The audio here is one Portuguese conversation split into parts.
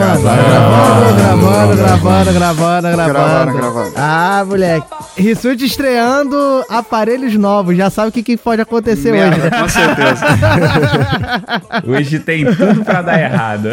gravando. Gravando, Gravando, gravando, gravando, Gravando. Ah, moleque. Rissuti estreando aparelhos novos. Já sabe o que, que pode acontecer hoje. Merda, com certeza. Hoje tem tudo pra dar errado.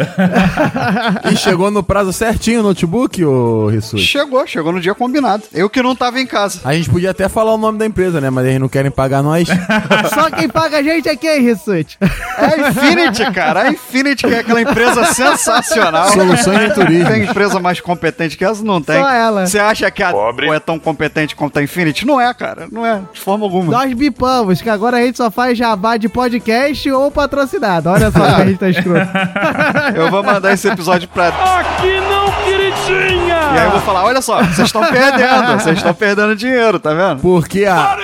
E chegou no prazo certinho o notebook, ô Rissuti? chegou, chegou no dia combinado. Eu que não tava em casa. A gente podia até falar o nome da empresa, né? Mas eles não querem pagar nós. Só quem paga a gente aqui é Rissuti. É a Infinity, cara. A Infinity, que é aquela empresa sensacional. Soluções em turismo. Tem empresa mais competente que essa? Não tem. Só ela. Você acha que a Pobre. é tão competente quanto a Infinity? Não é, cara. Não é, de forma alguma. Nós bipamos, que agora a gente só faz jabá de podcast ou patrocinado. Olha só que a gente tá escroto. Eu vou mandar esse episódio pra. Aqui não, queridinha! E aí eu vou falar: olha só, vocês estão perdendo. Vocês estão perdendo dinheiro, tá vendo? Porque a.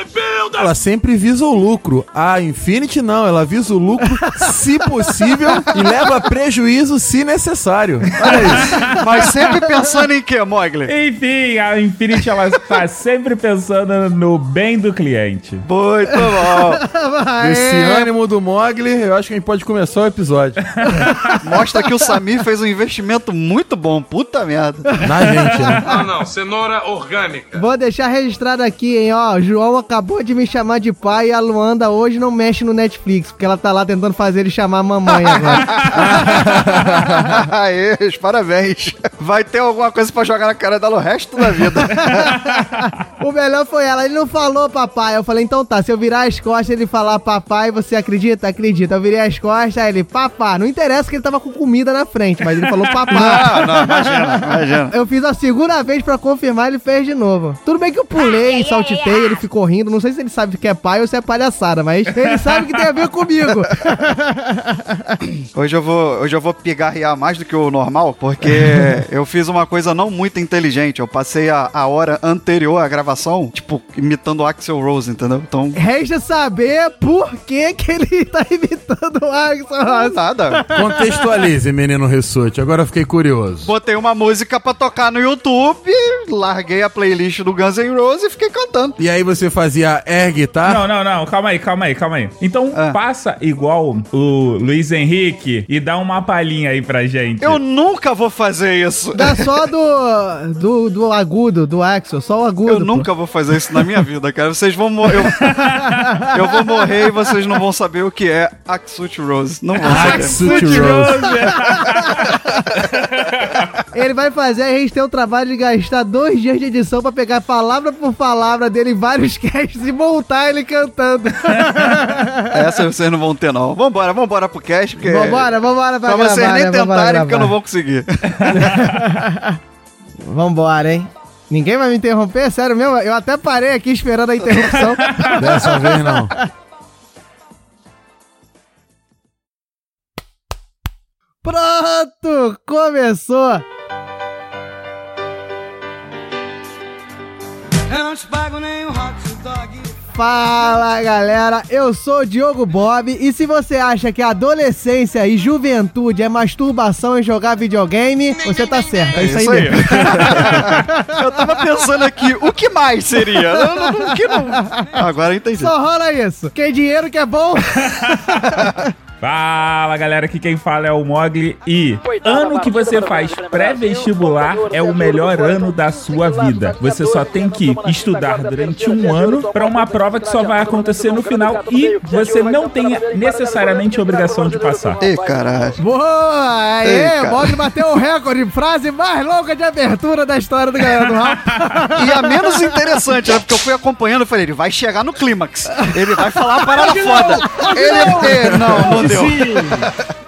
Ela sempre visa o lucro. A Infinity não, ela visa o lucro se possível e leva prejuízo se necessário. Olha isso. Mas sempre pensando em quê, Mogli? Enfim, a Infinity ela tá sempre pensando no bem do cliente. Muito bom. Esse ânimo do Mogli, eu acho que a gente pode começar o episódio. Mostra que o Samir fez um investimento muito bom. Puta merda. Na gente, né? Não, não, cenoura orgânica. Vou deixar registrado aqui, hein, ó. O João acabou de me chamar de pai e a Luanda hoje não mexe no Netflix, porque ela tá lá tentando fazer ele chamar a mamãe agora. Aê, parabéns. Vai ter alguma coisa pra jogar na cara dela o resto da vida. o melhor foi ela, ele não falou papai. Eu falei, então tá, se eu virar as costas ele falar papai, você acredita? Acredita. Eu virei as costas, aí ele, papá. Não interessa que ele tava com comida na frente, mas ele falou papá. Não, não, imagina, imagina. Eu fiz a segunda vez pra confirmar, ele fez de novo. Tudo bem que eu pulei, saltitei, ele ficou rindo. Não sei se ele sabe que é pai ou se é palhaçada, mas ele sabe que tem a ver comigo. Hoje eu vou, hoje eu vou pigarrear mais do que o normal, porque eu fiz uma coisa não muito inteligente. Eu passei a, a hora anterior à gravação, tipo, imitando o Axel Rose, entendeu? Então, Resta saber por que, que ele tá imitando o Axel Rose. nada. Contextualize, menino Rissuti. Agora eu fiquei curioso. Botei uma música pra tocar no YouTube, larguei a playlist do Guns N' Roses e fiquei cantando. E aí você fazia air guitar? Não, não, não, calma aí, calma aí, calma aí. Então Ah. passa igual o Luiz Henrique e dá uma palhinha aí pra gente. Eu nunca vou fazer isso. Dá só do, do, do agudo, do Axel, só o agudo. Eu pô. nunca vou fazer isso na minha vida, cara. Vocês vão morrer. Eu, eu vou morrer e vocês não vão saber o que é Axut Rose. Não vão saber. Axut Rose. Ele vai fazer a gente ter o trabalho de gastar dois dias de edição pra pegar palavra por palavra dele em vários casts e montar ele cantando. Essa vocês não vão ter, não. Vambora, vambora pro cast, porque. vambora, vambora pra Pra gravar, vocês nem né? Vambora tentarem, porque eu não vou conseguir. Vambora, hein? Ninguém vai me interromper? Sério mesmo? Eu até parei aqui esperando a interrupção. Dessa vez não. Pronto! Começou! Fala galera, eu sou o Diogo Bob e se você acha que a adolescência e juventude é masturbação e jogar videogame, você tá certo, é isso, aí, mesmo. eu tava pensando aqui, o que mais seria? Não, não, não, o que não? Agora eu entendi. Só rola isso. Quem dinheiro que é bom, Fala galera, aqui quem fala é o Mogli e ano que você faz pré-vestibular é o melhor ano da sua vida. Você só tem que estudar durante um ano para uma prova que só vai acontecer no final e você não tem necessariamente a obrigação de passar. Ei, caralho. Boa! Aê, o Bob bateu o recorde, frase mais longa de abertura da história do Galera do Rap. E a menos interessante, né? Porque eu fui acompanhando e falei, ele vai chegar no clímax. Ele vai falar a parada foda. Ele é. Não, não deu.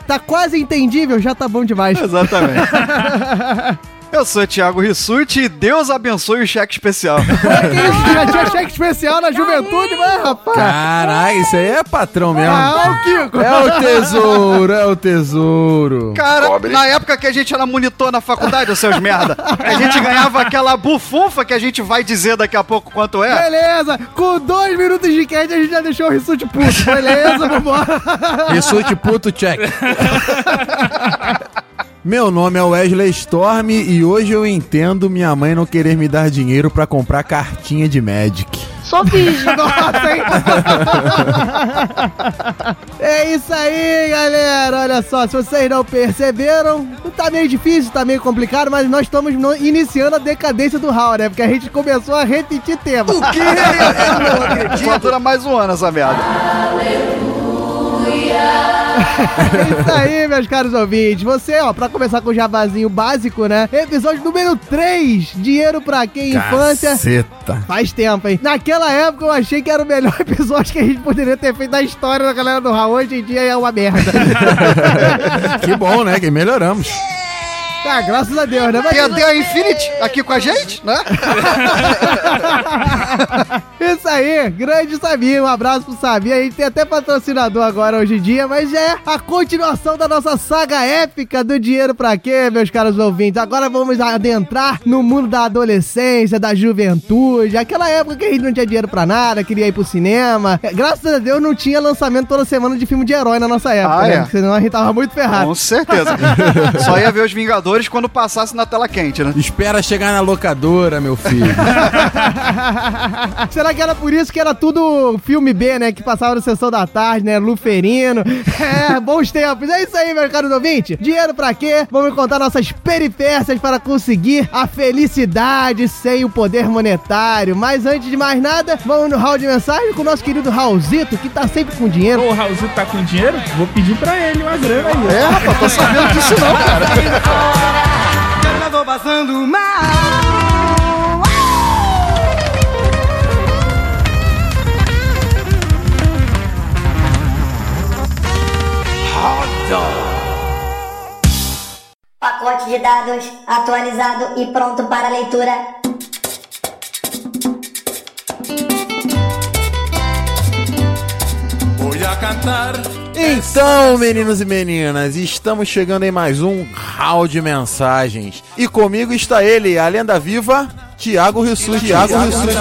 Tá quase entendível, já tá bom demais. Exatamente. Eu sou o Thiago Rissuti e Deus abençoe o cheque especial. Já tinha cheque especial na juventude, mas rapaz. Caralho, isso aí é patrão mesmo. Ah, é o Kiko. É o tesouro, é o tesouro. Cara, na época que a gente era monitor na faculdade, os seus merda, a gente ganhava aquela bufunfa que a gente vai dizer daqui a pouco quanto é. Beleza, com dois minutos de cast a gente já deixou o Rissuti puto. Beleza, vambora. Rissuti puto check. Meu nome é Wesley Storm e hoje eu entendo minha mãe não querer me dar dinheiro pra comprar cartinha de Magic. Sou virgem. Nossa, hein? é isso aí, galera. Olha só, se vocês não perceberam, tá meio difícil, tá meio complicado, mas nós estamos no- iniciando a decadência do Raul, né? Porque a gente começou a repetir tema. O quê? Eu não acredito. Só dura mais um ano essa merda. É isso aí, meus caros ouvintes. Você, ó, pra começar com o jabazinho básico, né? Episódio número 3, Dinheiro pra quem? Infância. Caceta. Faz tempo, hein? Naquela época eu achei que era o melhor episódio que a gente poderia ter feito da história da galera do Raul. Hoje em dia é uma merda. Que bom, né? Que melhoramos. Ah, graças a Deus, né? Tem até a Infinity aqui com a gente, né? Isso aí, grande Sabi, um abraço pro Sabi. A gente tem até patrocinador agora hoje em dia, mas é a continuação da nossa saga épica do dinheiro pra quê, meus caros ouvintes. Agora vamos adentrar no mundo da adolescência, da juventude, aquela época que a gente não tinha dinheiro pra nada, queria ir pro cinema. É, Graças a Deus não tinha lançamento toda semana de filme de herói na nossa época, Ah, né? é? Senão a gente tava muito ferrado. Com certeza. Só ia ver os Vingadores quando passasse na tela quente, né? Espera chegar na locadora, meu filho. Será que era por isso que era tudo filme B, né? Que passava na sessão da tarde, né? Luferino. É, bons tempos. É isso aí, meus caros ouvintes. Dinheiro pra quê? Vamos contar nossas peripécias para conseguir a felicidade sem o poder monetário. Mas antes de mais nada, vamos no hall de mensagem com o nosso querido Raulzito, que tá sempre com dinheiro. O Raulzito tá com dinheiro? Vou pedir pra ele uma grana aí. É, rapaz, tô sabendo disso não, cara. Pacote de dados atualizado e pronto para leitura. Então, meninos e meninas, estamos chegando em mais um Hall de Mensagens. E comigo está ele, a lenda viva, Tiago Rissuti. Tiago Rissuti.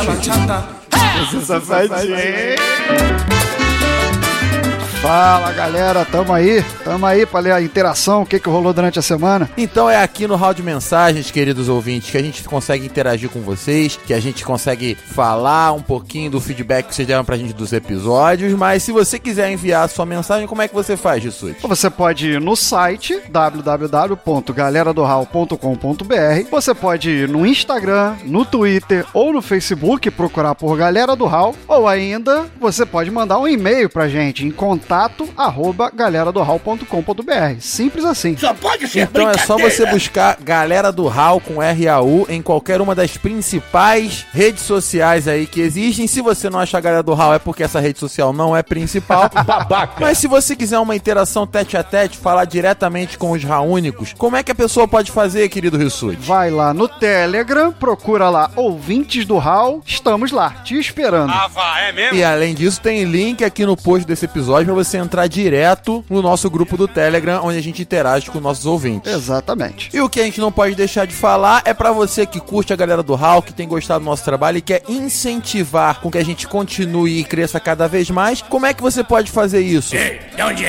Fala, galera. Tamo aí. Tamo aí pra ler a interação, o que, que rolou durante a semana. Então é aqui no Hall de Mensagens, queridos ouvintes, que a gente consegue interagir com vocês, que a gente consegue falar um pouquinho do feedback que vocês deram pra gente dos episódios, mas se você quiser enviar a sua mensagem, como é que você faz, Rissuti? Você pode ir no site www.galeradohall.com.br. Você pode ir no Instagram, no Twitter ou no Facebook procurar por Galera do Hall. Ou ainda, você pode mandar um e-mail pra gente em contato arroba galeradohall.com.br. Simples assim. Então é só você buscar Galera do Hall com RAU em qualquer uma das principais redes sociais aí que existem. Se você não achar Galera do Hall é porque essa rede social não é principal. Babaca. Mas se você quiser uma interação tete a tete, falar diretamente com os Raúnicos, como é que a pessoa pode fazer, querido Rissuti? Vai lá no Telegram, procura lá Ouvintes do Hall. Estamos lá, te esperando. E além disso, tem link aqui no post desse episódio pra você entrar direto no nosso grupo do Telegram, onde a gente interage com nossos ouvintes. Exatamente. E o que a gente não pode deixar de falar é pra você que curte a galera do HAL, que tem gostado do nosso trabalho e quer incentivar com que a gente continue e cresça cada vez mais. Como é que você pode fazer isso?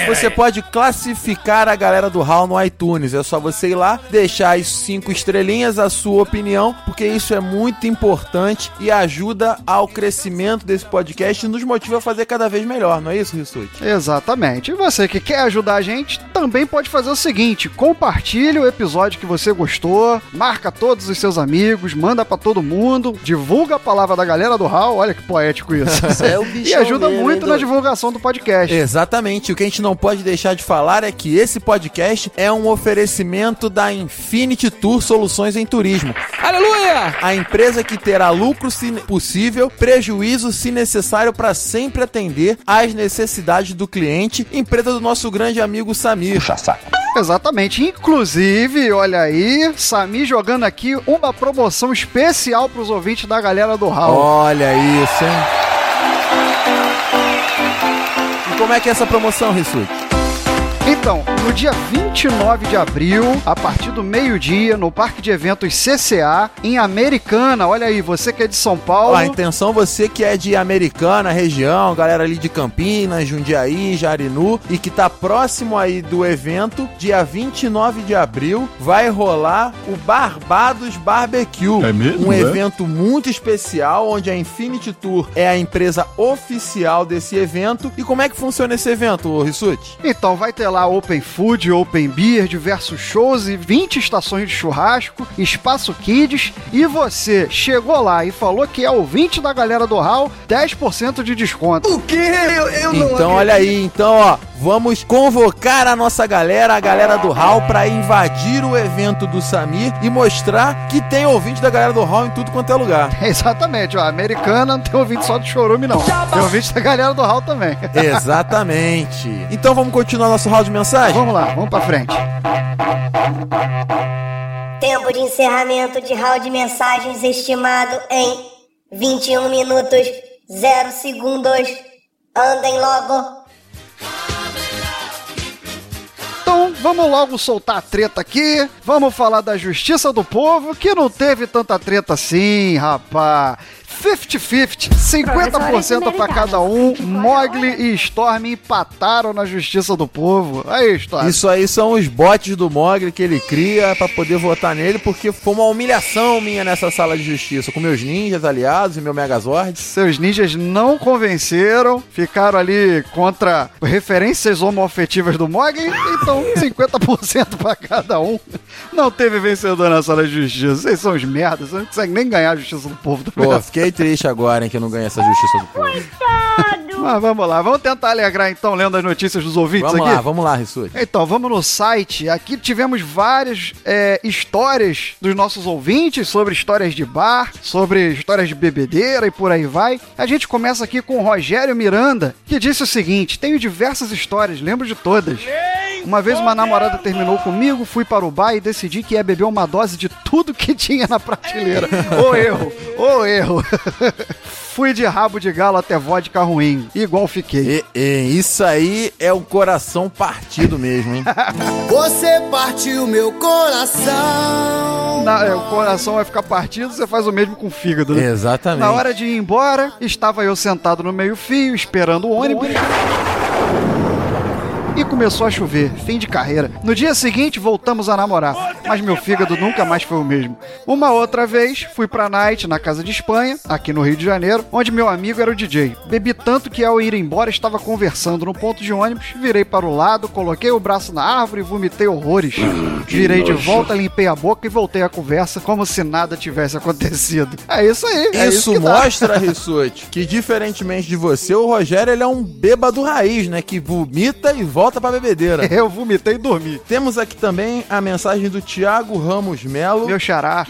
Você pode classificar a galera do HAL no iTunes. É só você ir lá, deixar as cinco estrelinhas, a sua opinião, porque isso é muito importante e ajuda ao crescimento desse podcast e nos motiva a fazer cada vez melhor, não é isso, Rissuti? Exatamente. E você que quer ajudar a gente, também pode fazer o seguinte: compartilhe o episódio que você gostou, marca todos os seus amigos, manda pra todo mundo, divulga a palavra da galera do Hall. Olha que poético isso. é o e ajuda mesmo, muito hein, na divulgação do podcast. Exatamente. O que a gente não pode deixar de falar é que esse podcast é um oferecimento da Infinity Tour Soluções em Turismo. Aleluia! A empresa que terá lucro se possível, prejuízo se necessário para sempre atender às necessidades do cliente. Empresa do nosso grande amigo Samir. Exatamente. Inclusive, olha aí, Sami jogando aqui uma promoção especial pros ouvintes da galera do Hall. Olha isso, hein? E como é que é essa promoção, Rissuti? Então, no dia 29 de abril, a partir do meio-dia, no Parque de Eventos CCA, em Americana. Olha aí, você que é de São Paulo. Ó, a intenção, você que é de Americana, região, galera ali de Campinas, Jundiaí, Jarinu, e que tá próximo aí do evento, dia 29 de abril, vai rolar o Barbados Barbecue. É mesmo, Um é? evento muito especial, onde a Infinity Tour é a empresa oficial desse evento. E como é que funciona esse evento, ô Rissuti? Então vai ter lá Open Food, Open Beer, diversos shows e 20 estações de churrasco, espaço kids. E você chegou lá e falou que é ouvinte da galera do Hall, 10% de desconto. O quê? Eu, eu Então, olha aí, então, ó, vamos convocar a nossa galera, a galera do Hall, pra invadir o evento do Samir e mostrar que tem ouvinte da galera do Hall em tudo quanto é lugar. Exatamente, ó. Americana não tem ouvinte só do chorume, não. Tem ouvinte da galera do Hall também. Exatamente. Então vamos continuar nosso hall de mensagem? Vamos lá, vamos pra frente. Tempo de encerramento de round de mensagens estimado em 21 minutos 0 segundos. Andem logo. Vamos logo soltar a treta aqui. Vamos falar da justiça do povo, que não teve tanta treta assim, rapá. 50-50, 50% pra cada um. Mogli e Storm empataram na justiça do povo. Aí, Storm. Isso aí são os bots do Mogli que ele cria pra poder votar nele, porque foi uma humilhação minha nessa sala de justiça, com meus ninjas aliados e meu Megazord. Seus ninjas não convenceram, ficaram ali contra referências homoafetivas do Mogli, então 50% pra cada um. Não teve vencedor na sala de justiça. Vocês são os merdas, vocês não conseguem nem ganhar a justiça do povo. Tá Pô, vendo? Fiquei triste agora, hein, que eu não ganhei essa justiça do povo. Mas vamos lá, vamos tentar alegrar então, lendo as notícias dos ouvintes Vamos aqui. lá, vamos lá, Rissuti. Então, vamos no site. Aqui tivemos várias é, histórias dos nossos ouvintes sobre histórias de bar, sobre histórias de bebedeira e por aí vai. A gente começa aqui com o Rogério Miranda, que disse o seguinte: Tenho diversas histórias, lembro de todas. Uma vez uma namorada terminou comigo, fui para o bar e decidi que ia beber uma dose de tudo que tinha na prateleira. Ô erro, ô erro. fui de rabo de galo até vodka ruim, igual fiquei. E, e, isso aí é um coração partido mesmo, hein? Você partiu meu coração. Na- é, o coração vai ficar partido, você faz o mesmo com o fígado, né? Exatamente. Na hora de ir embora, estava eu sentado no meio-fio, esperando o ônibus. E começou a chover, fim de carreira. No dia seguinte, voltamos a namorar, mas meu fígado nunca mais foi o mesmo. Uma outra vez, fui pra night na casa de Espanha, aqui no Rio de Janeiro, onde meu amigo era o DJ. Bebi tanto que ao ir embora estava conversando no ponto de ônibus, virei para o lado, coloquei o braço na árvore e vomitei horrores. Virei de volta, limpei a boca e voltei à conversa como se nada tivesse acontecido. É isso aí. é Isso dá. mostra, Rissuti, que diferentemente de você, o Rogério ele é um bêbado raiz, né? Que vomita e volta pra bebedeira. Eu vomitei e dormi. Temos aqui também a mensagem do Thiago Ramos Melo. Meu xará.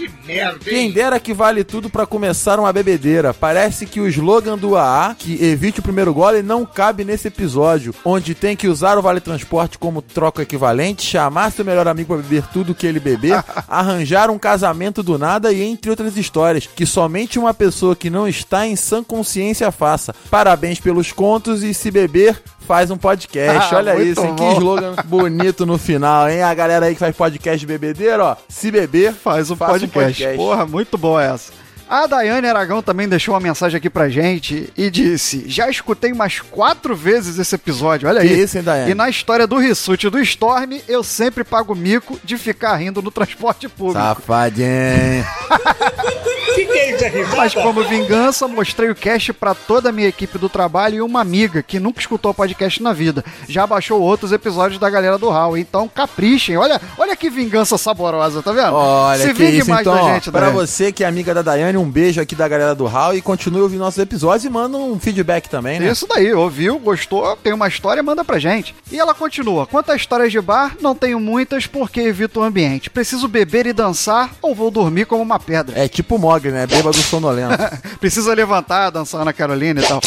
Quem dera que vale tudo pra começar uma bebedeira. Parece que o slogan do AA, que evite o primeiro gole, não cabe nesse episódio, onde tem que usar o vale transporte como troca equivalente, chamar seu melhor amigo pra beber tudo que ele beber, arranjar um casamento do nada e entre outras histórias que somente uma pessoa que não está em sã consciência faça. Parabéns pelos contos e se beber faz um podcast. Ah, Olha isso, hein? Que bom. slogan bonito no final, hein? A galera aí que faz podcast de bebedeira, ó, se beber Faz um Faça um podcast. podcast. Porra, muito boa essa. A Daiane Aragão também deixou uma mensagem aqui pra gente e disse: Já escutei umas quatro vezes esse episódio, olha Que aí. isso, hein, Daiane? E na história do Rissuti e do Storm, eu sempre pago mico de ficar rindo no transporte público. Safadinho. Mas como vingança, mostrei o cast pra toda a minha equipe do trabalho e uma amiga que nunca escutou podcast na vida. Já baixou outros episódios da galera do Hall. Então caprichem. Olha, olha que vingança saborosa, tá vendo? Olha Se que vingue isso, mais então, da gente, pra Daiane. você que é amiga da Daiane, um beijo aqui da galera do Hall e continue ouvindo nossos episódios e manda um feedback também, né? Isso daí, ouviu, gostou, tem uma história, manda pra gente. E ela continua: quanto a histórias de bar, não tenho muitas porque evito o ambiente. Preciso beber e dançar ou vou dormir como uma pedra. É tipo o Mogli, né? Bêbado sonolento. Precisa levantar, dançar na Carolina e tal.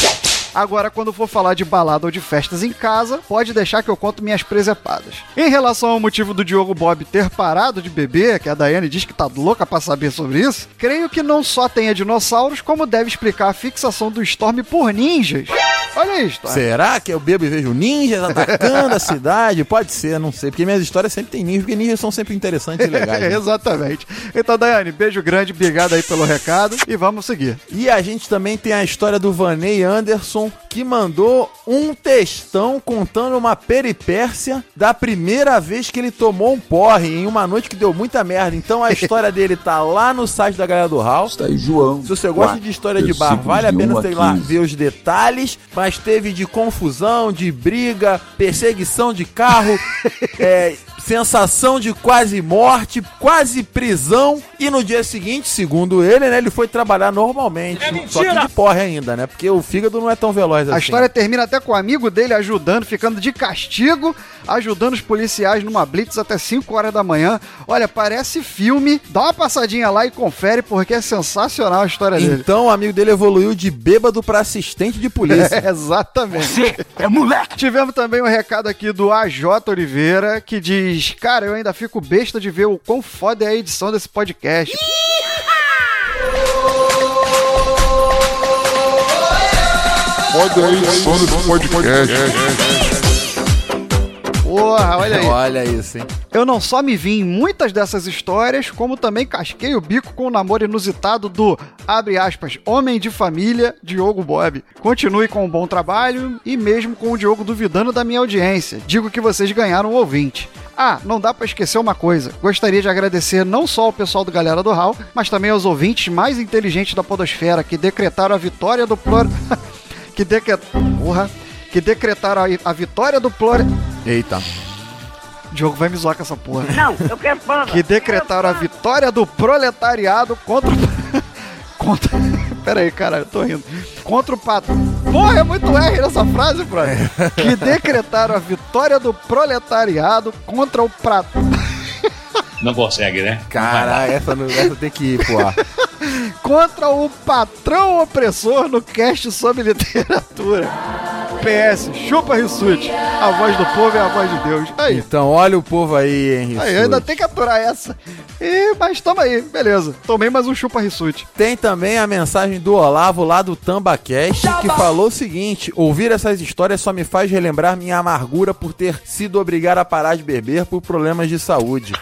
Agora, quando for falar de balada ou de festas em casa, pode deixar que eu conto minhas presepadas. Em relação ao motivo do Diogo Bob ter parado de beber, que a Daiane diz que tá louca pra saber sobre isso, creio que não só tenha dinossauros, como deve explicar a fixação do Storm por ninjas. Olha Storm. Será que eu bebo e vejo ninjas atacando a cidade? Pode ser, não sei. Porque minhas histórias sempre tem ninjas, porque ninjas são sempre interessantes e legais. né? Exatamente. Então, Daiane, beijo grande, obrigado aí pelo recado e vamos seguir. E a gente também tem a história do Vaney Anderson, que mandou um textão contando uma peripécia da primeira vez que ele tomou um porre em uma noite que deu muita merda. Então a história dele tá lá no site da galera do House. Está aí, João. Se você gosta de história de bar, vale a pena 1 a sei lá 15. ver os detalhes, mas teve de confusão, de briga, perseguição de carro, é, sensação de quase morte, quase prisão, e no dia seguinte, segundo ele, né, ele foi trabalhar normalmente. só que de porre ainda, né? Porque o fígado não é tão veloz assim. A história termina até com o amigo dele ajudando, ficando de castigo, ajudando os policiais numa blitz até 5 horas da manhã. Olha, parece filme. Dá uma passadinha lá e confere, porque é sensacional a história dele. Então o amigo dele evoluiu de bêbado pra assistente de polícia. É, exatamente. Você é moleque! Tivemos também um recado aqui do AJ Oliveira que diz: Cara, eu ainda fico besta de ver o quão foda é a edição desse podcast. Olha aí, sono do podcast. Porra, olha aí. Olha isso, hein? Eu não só me vi em muitas dessas histórias, como também casquei o bico com o namoro inusitado do, abre aspas, homem de família, Diogo Bob. Continue com um bom trabalho e mesmo com o Diogo duvidando da minha audiência. Digo que vocês ganharam um ouvinte. Ah, não dá pra esquecer uma coisa. Gostaria de agradecer não só ao pessoal do Galera do Hall, mas também aos ouvintes mais inteligentes da podosfera que decretaram a vitória do plor... que decretaram... Porra. Que decretaram a, a vitória do plor... Eita. Diogo vai me zoar com essa porra. Não, eu quero banda. que decretaram a vitória do proletariado contra. o- contra. Pera aí, cara, eu tô rindo. Contra o pato. Porra, é muito R nessa frase, brother. Que decretaram a vitória do proletariado contra o prato. Não consegue, né? Cara, essa, não- essa tem que ir ar. Contra o patrão opressor no cast sobre literatura. PS, chupa Rissuti. A voz do povo é a voz de Deus. Aí. Então, olha o povo aí, Henrique. Aí, ainda tem que aturar essa. E, mas toma aí, beleza. Tomei mais um chupa Rissuti. Tem também a mensagem do Olavo lá do TambaCast que falou o seguinte: ouvir essas histórias só me faz relembrar minha amargura por ter sido obrigado a parar de beber por problemas de saúde.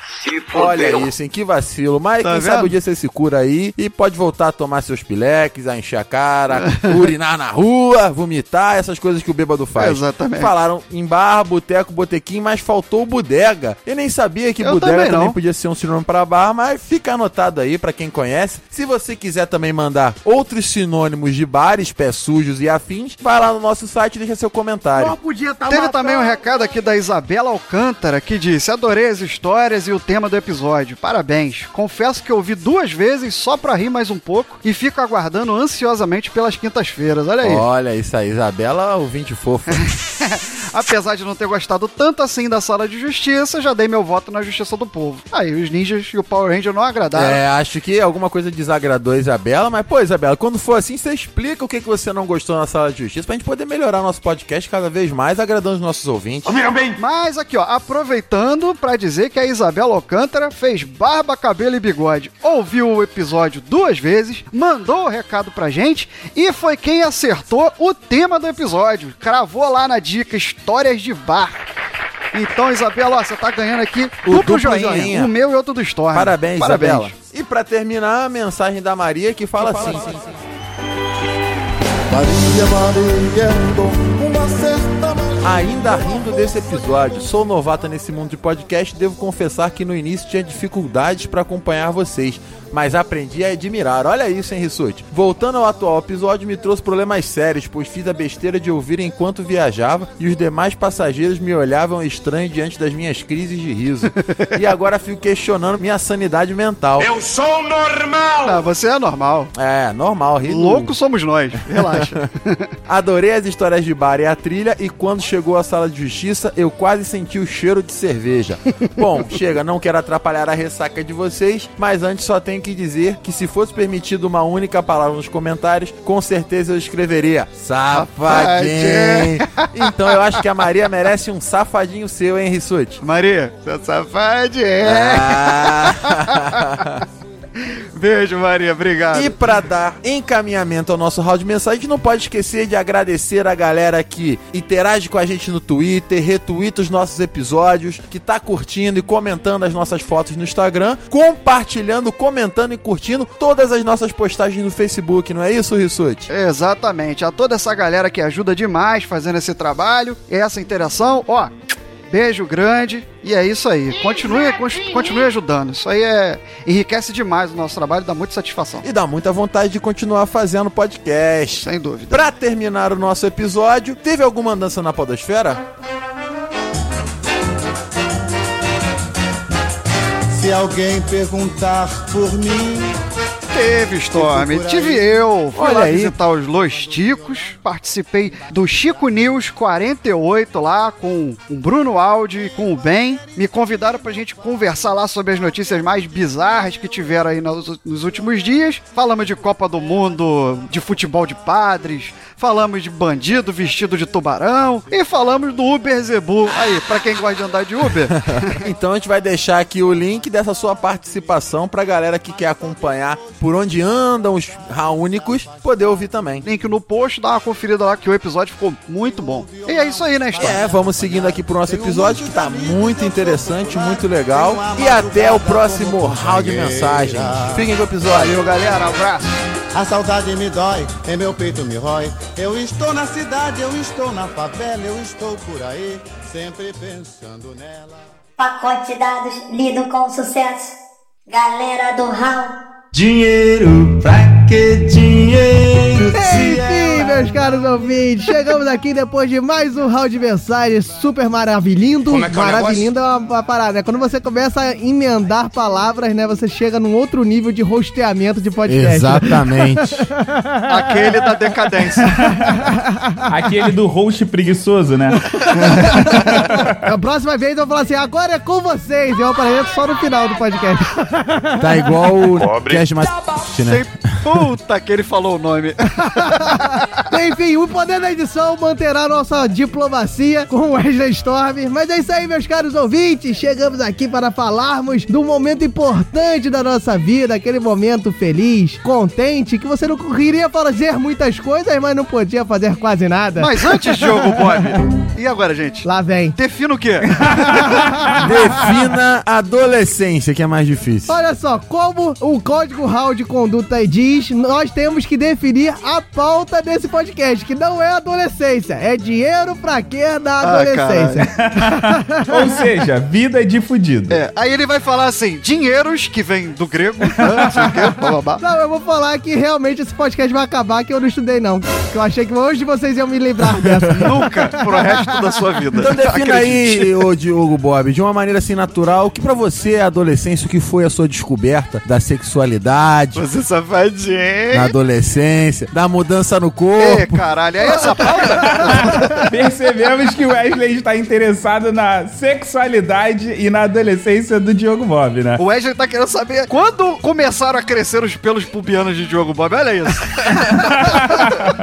Olha isso, hein? Que vacilo. Mas Tá quem vendo? sabe o dia você se cura aí e pode voltar a tomar seus pileques, a encher a cara, urinar na rua, vomitar, essas coisas que o bêbado faz. Exatamente. Falaram em bar, boteco, botequim, mas faltou o bodega. Eu nem sabia que Eu bodega também também não. podia ser um sinônimo para bar, mas fica anotado aí pra quem conhece. Se você quiser também mandar outros sinônimos de bares, pés sujos e afins, vai lá no nosso site e deixa seu comentário. podia estar Teve também um recado aqui da Isabela Alcântara que disse: Adorei as histórias e o tema do episódio. Parabéns. Confesso que ouvi duas vezes só pra rir mais um pouco e fico aguardando ansiosamente pelas quintas-feiras. Olha aí. Olha isso aí, Isabela, ouvinte fofa. Apesar de não ter gostado tanto assim da sala de justiça, já dei meu voto na justiça do povo. Aí, os ninjas e o Power Ranger não agradaram. É, acho que alguma coisa desagradou a Isabela, mas pô, Isabela, quando for assim, você explica o que, que você não gostou na sala de justiça pra gente poder melhorar nosso podcast cada vez mais, agradando os nossos ouvintes. Mas aqui, ó, aproveitando pra dizer que a Isabela Alcântara fez barba, cabelo e bigode, ouviu o episódio duas vezes, mandou o recado pra gente e foi quem acertou o tema do episódio. Cravou lá na dica Histórias de Bar. Então, Isabela, ó, você tá ganhando aqui O duplo, duplo joinha, joinha. o meu e outro do Storm. Parabéns, Isabela. E pra terminar, a mensagem da Maria que fala assim. Maria, Maria, uma cesta Ainda rindo desse episódio, sou novata nesse mundo de podcast devo confessar que no início tinha dificuldades para acompanhar vocês, mas aprendi a admirar. Olha isso, hein, Rissuti? Voltando ao atual episódio, me trouxe problemas sérios, pois fiz a besteira de ouvir enquanto viajava e os demais passageiros me olhavam estranho diante das minhas crises de riso. E agora fico questionando minha sanidade mental. Eu sou normal! Ah, você é normal. É, normal, do- Louco somos nós. Relaxa. Adorei as histórias de bar e a trilha, e quando chegou à sala de justiça, eu quase senti o cheiro de cerveja. Bom, chega, não quero atrapalhar a ressaca de vocês, mas antes só tenho que dizer que se fosse permitido uma única palavra nos comentários, com certeza eu escreveria safadinho. Então eu acho que a Maria merece um safadinho seu, hein, Rissuti? Maria, seu safadinho. Ah. Beijo, Maria, obrigado. E pra dar encaminhamento ao nosso round de mensagem, não pode esquecer de agradecer a galera que interage com a gente no Twitter, retweeta os nossos episódios, que tá curtindo e comentando as nossas fotos no Instagram, compartilhando, comentando e curtindo todas as nossas postagens no Facebook, não é isso, Rissuti? Exatamente. A toda essa galera que ajuda demais fazendo esse trabalho, essa interação, ó. Beijo grande e é isso aí. Continue, continue ajudando. Isso aí é enriquece demais o nosso trabalho, dá muita satisfação. E dá muita vontade de continuar fazendo podcast. Sem dúvida. Pra terminar o nosso episódio, teve alguma andança na podosfera? Se alguém perguntar por mim, Teve, Storm. Tive eu. Fui Olha lá aí. visitar os Los Ticos. Participei do Chico News 48 lá com o Bruno Aldi e com o Ben. Me convidaram pra gente conversar lá sobre as notícias mais bizarras que tiveram aí nos, nos últimos dias. Falamos de Copa do Mundo, de futebol de padres. Falamos de bandido vestido de tubarão. E falamos do Uber Zebu. Aí, pra quem gosta de andar de Uber. Então a gente vai deixar aqui o link dessa sua participação pra galera que quer acompanhar por onde andam os raúnicos poder ouvir também. Link no post, dá uma conferida lá que o episódio ficou muito bom. E é isso aí, né, Storm? É, vamos seguindo aqui pro nosso episódio que tá muito interessante, muito legal. E até o próximo round de mensagens. Fiquem com o episódio. Valeu, galera. Abraço. a saudade me dói, em meu peito me rói. Eu estou na cidade, eu estou na favela, eu estou por aí, sempre pensando nela. Pacote de dados lido com sucesso. Galera do Hall. Dinheiro, pra que dinheiro? se Enfim, meus caros ouvintes, chegamos aqui depois de mais um round de mensagens super maravilhindo. Como é que é maravilhindo é uma, uma parada, né? Quando você começa a emendar palavras, né? Você chega num outro nível de rosteamento de podcast. Exatamente. Aquele da decadência. Aquele do host preguiçoso, né? A próxima vez eu vou falar assim, agora é com vocês. Eu apareço só no final do podcast. Tá igual o Pobre. Cash mais né? Puta que ele falou o nome. Enfim, o poder da edição manterá nossa diplomacia com o Wesley Storm. Mas é isso aí, meus caros ouvintes. Chegamos aqui para falarmos do momento importante da nossa vida, aquele momento feliz, contente, que você não queria fazer muitas coisas, mas não podia fazer quase nada. Mas antes, Diogo Bob. E agora, gente? Lá vem. Defina o quê? Defina adolescência, que é mais difícil. Olha só, como o Código Hall de Conduta diz, nós temos que definir a pauta desse podcast, que não é adolescência, é dinheiro pra quê da Ah, adolescência. Ou seja, vida de fudido. É, aí ele vai falar assim, dinheiros, que vem do grego, né, não sei o quê. Não, eu vou falar que realmente esse podcast vai acabar, que eu não estudei não. Que eu achei que hoje vocês iam me lembrar dessa. Nunca, pro resto da sua vida. Então defina aí, ô Diogo Bob, de uma maneira assim natural, que pra você é a adolescência, o que foi a sua descoberta da sexualidade Você safadinho. Na adolescência, da mudança no Ê, corpo. caralho, é essa pauta? Percebemos que o Wesley está interessado na sexualidade e na adolescência do Diogo Bob, né? O Wesley tá querendo saber quando começaram a crescer os pelos pubianos de Diogo Bob. Olha isso.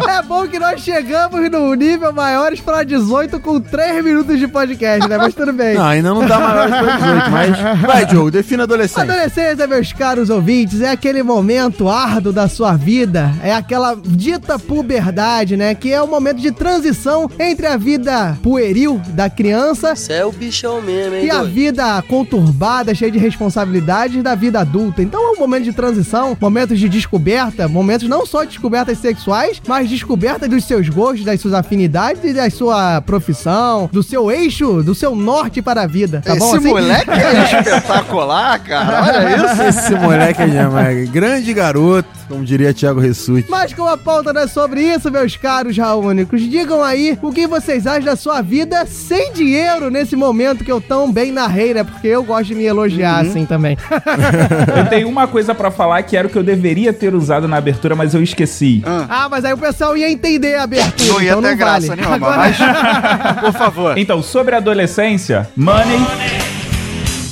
É bom que nós chegamos no nível maiores pra 18 com 3 minutos de podcast, né? Mas tudo bem. Não, ainda não dá maior pra 18, mas. Vai, Diogo, defina adolescência. Adolescência, meus caros ouvintes, é aquele momento árduo da sua vida, é aquela dita puberdade, né? Que é o momento de transição entre a vida pueril da criança Você é o bichão mesmo, hein, e a vida conturbada, cheia de responsabilidades da vida adulta. Então é um momento de transição, momentos de descoberta, momentos não só de descobertas sexuais, mas descoberta dos seus gostos, das suas afinidades e da sua profissão, do seu eixo, do seu norte para a vida. Tá bom Esse assim? moleque é espetacular, cara. Olha isso. Esse moleque é demais. Grande garoto. Como diria Thiago Ressuti. Mas como a pauta não é sobre isso, meus caros raúnicos, digam aí o que vocês acham da sua vida sem dinheiro nesse momento que eu tão bem narrei, né? Porque eu gosto de me elogiar assim também. Eu tenho uma coisa pra falar que era o que eu deveria ter usado na abertura, mas eu esqueci. ah, mas aí o pessoal ia entender a abertura, Não ia então ter não graça vale. nenhuma, Agora- mas. Por favor. Então, sobre a adolescência, money,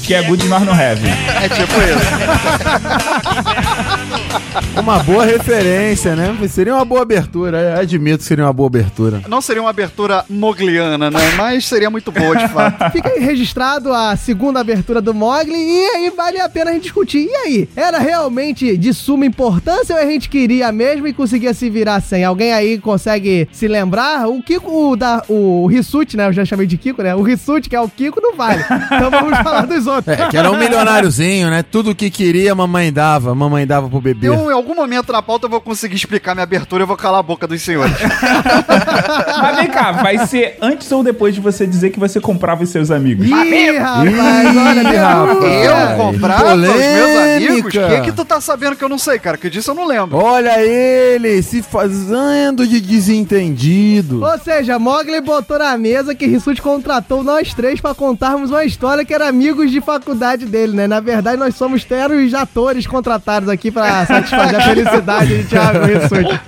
que é good nós não have. É tipo isso. Uma boa referência, né? Seria uma boa abertura. eu Admito que seria uma boa abertura. Não seria uma abertura mogliana, né? Mas seria muito boa, de fato. Fica aí registrado a segunda abertura do Mogli e aí vale a pena a gente discutir. E aí, era realmente de suma importância ou a gente queria mesmo e conseguia se virar sem? Alguém aí consegue se lembrar? O Kiko, o, da, o Rissuti, né? Eu já chamei de Kiko, né? O Rissuti, que é o Kiko, não vale. Então vamos falar dos outros. É, que era um milionáriozinho, né? Tudo que queria, mamãe dava. Mamãe dava pro bebê. Eu, em algum momento na pauta, eu vou conseguir explicar minha abertura e eu vou calar a boca dos senhores. Mas vem cá, vai ser antes ou depois de você dizer que você comprava os seus amigos? Ih, rapaz, Ih, olha, rapaz. Eu comprava os meus amigos? O polêmica. que, que tu tá sabendo que eu não sei, cara? Que disso eu não lembro. Olha ele se fazendo de desentendido. Ou seja, Mogli botou na mesa que Rissuti contratou nós três pra contarmos uma história que era amigos de faculdade dele, né? Na verdade, nós somos teros atores contratados aqui pra satisfazer a felicidade de Thiago Rissuti.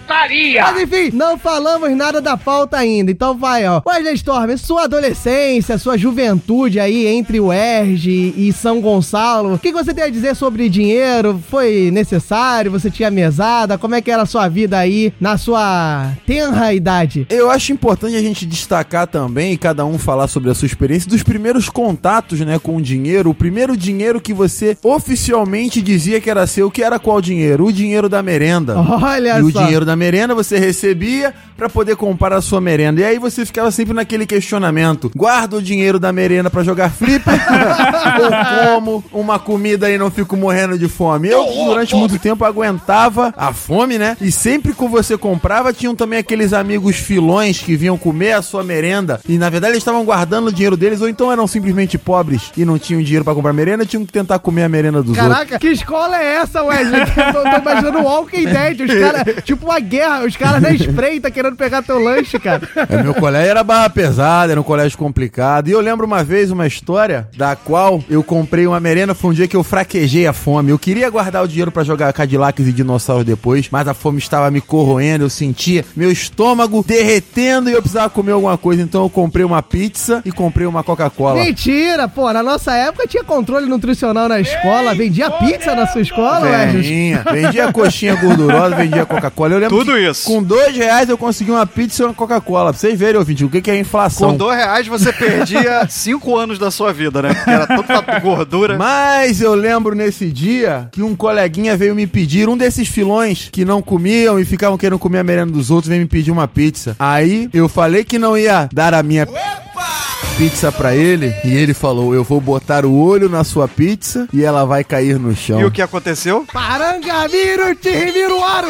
Mas enfim, não falamos nada da pauta ainda, então vai, ó. Wesley Storm, sua adolescência, sua juventude aí entre o Erge e São Gonçalo, o que que você tem a dizer sobre dinheiro? Foi necessário? Você tinha mesada? Como é que era a sua vida aí na sua tenra idade? Eu acho importante a gente destacar também, e cada um falar sobre a sua experiência, dos primeiros contatos, né, com o dinheiro. O primeiro dinheiro que você oficialmente dizia que era seu, que era qual dinheiro? O dinheiro da merenda. Olha e o só. dinheiro da merenda você recebia pra poder comprar a sua merenda. E aí você ficava sempre naquele questionamento: guarda o dinheiro da merenda pra jogar flipper ou como uma comida e não fico morrendo de fome? Eu, durante muito tempo, aguentava a fome, né? E sempre que você comprava, tinham também aqueles amigos filões que vinham comer a sua merenda. E na verdade eles estavam guardando o dinheiro deles, ou então eram simplesmente pobres e não tinham dinheiro pra comprar merenda, tinham que tentar comer a merenda dos outros. Caraca, que escola é essa, Wesley? Eu tô, tô imaginando o Walking Dead, os caras, tipo uma guerra, os caras na espreita querendo pegar teu lanche, cara. É, meu colégio era barra pesada, era um colégio complicado. E eu lembro uma vez uma história da qual eu comprei uma merenda, foi um dia que eu fraquejei a fome. Eu queria guardar o dinheiro pra jogar Cadillacs e dinossauros depois, mas a fome estava me corroendo, eu sentia meu estômago derretendo e eu precisava comer alguma coisa. Então eu comprei uma pizza e comprei uma Coca-Cola. Mentira, pô, na nossa época tinha controle nutricional na escola, vendia pizza na sua escola? Vendia, vendia coxinha gordurosa, vendia Coca-Cola. Eu lembro Tudo que isso. Com dois reais eu consegui uma pizza e uma Coca-Cola. Pra vocês verem, ouvinte, o que que é inflação. Com dois reais você perdia cinco anos da sua vida, né? Porque era tanta gordura. Mas eu lembro nesse dia que um coleguinha veio me pedir, um desses filões que não comiam e ficavam querendo comer a merenda dos outros, veio me pedir uma pizza. Aí eu falei que não ia dar a minha pizza pra ele e ele falou: Eu vou botar o olho na sua pizza e ela vai cair no chão. E o que aconteceu? Parangamiro, Tirimiruaro!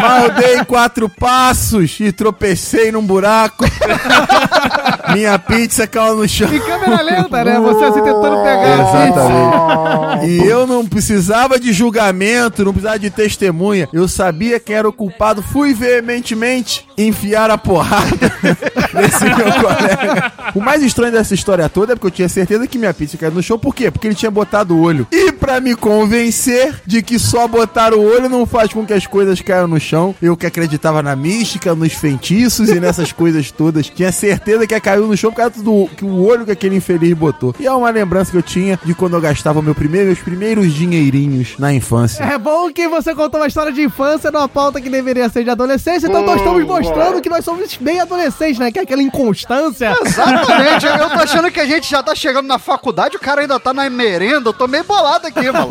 Mal dei quatro passos e tropecei num buraco. Minha pizza caiu no chão. Em câmera lenta, né? Você assim tentando pegar a pizza. Exatamente. E eu não precisava de julgamento, não precisava de testemunha. Eu sabia quem era o culpado. Fui veementemente enfiar a porrada nesse meu colega. O mais estranho dessa história toda é porque eu tinha certeza que minha pizza caiu no chão. Por quê? Porque ele tinha botado o olho. E pra me convencer de que só botar o olho não faz com que as coisas caiam no chão, eu que acreditava na mística, nos feitiços e nessas coisas todas, tinha certeza que no chão por causa do que o olho que aquele infeliz botou. E é uma lembrança que eu tinha de quando eu gastava meu primeiro, meus primeiros dinheirinhos na infância. É bom que você contou uma história de infância numa pauta que deveria ser de adolescência, então nós estamos mostrando que nós somos bem adolescentes, né? Que é aquela inconstância. Exatamente. Eu tô achando que a gente já tá chegando na faculdade, o cara ainda tá na merenda. Eu tô meio bolado aqui, mano.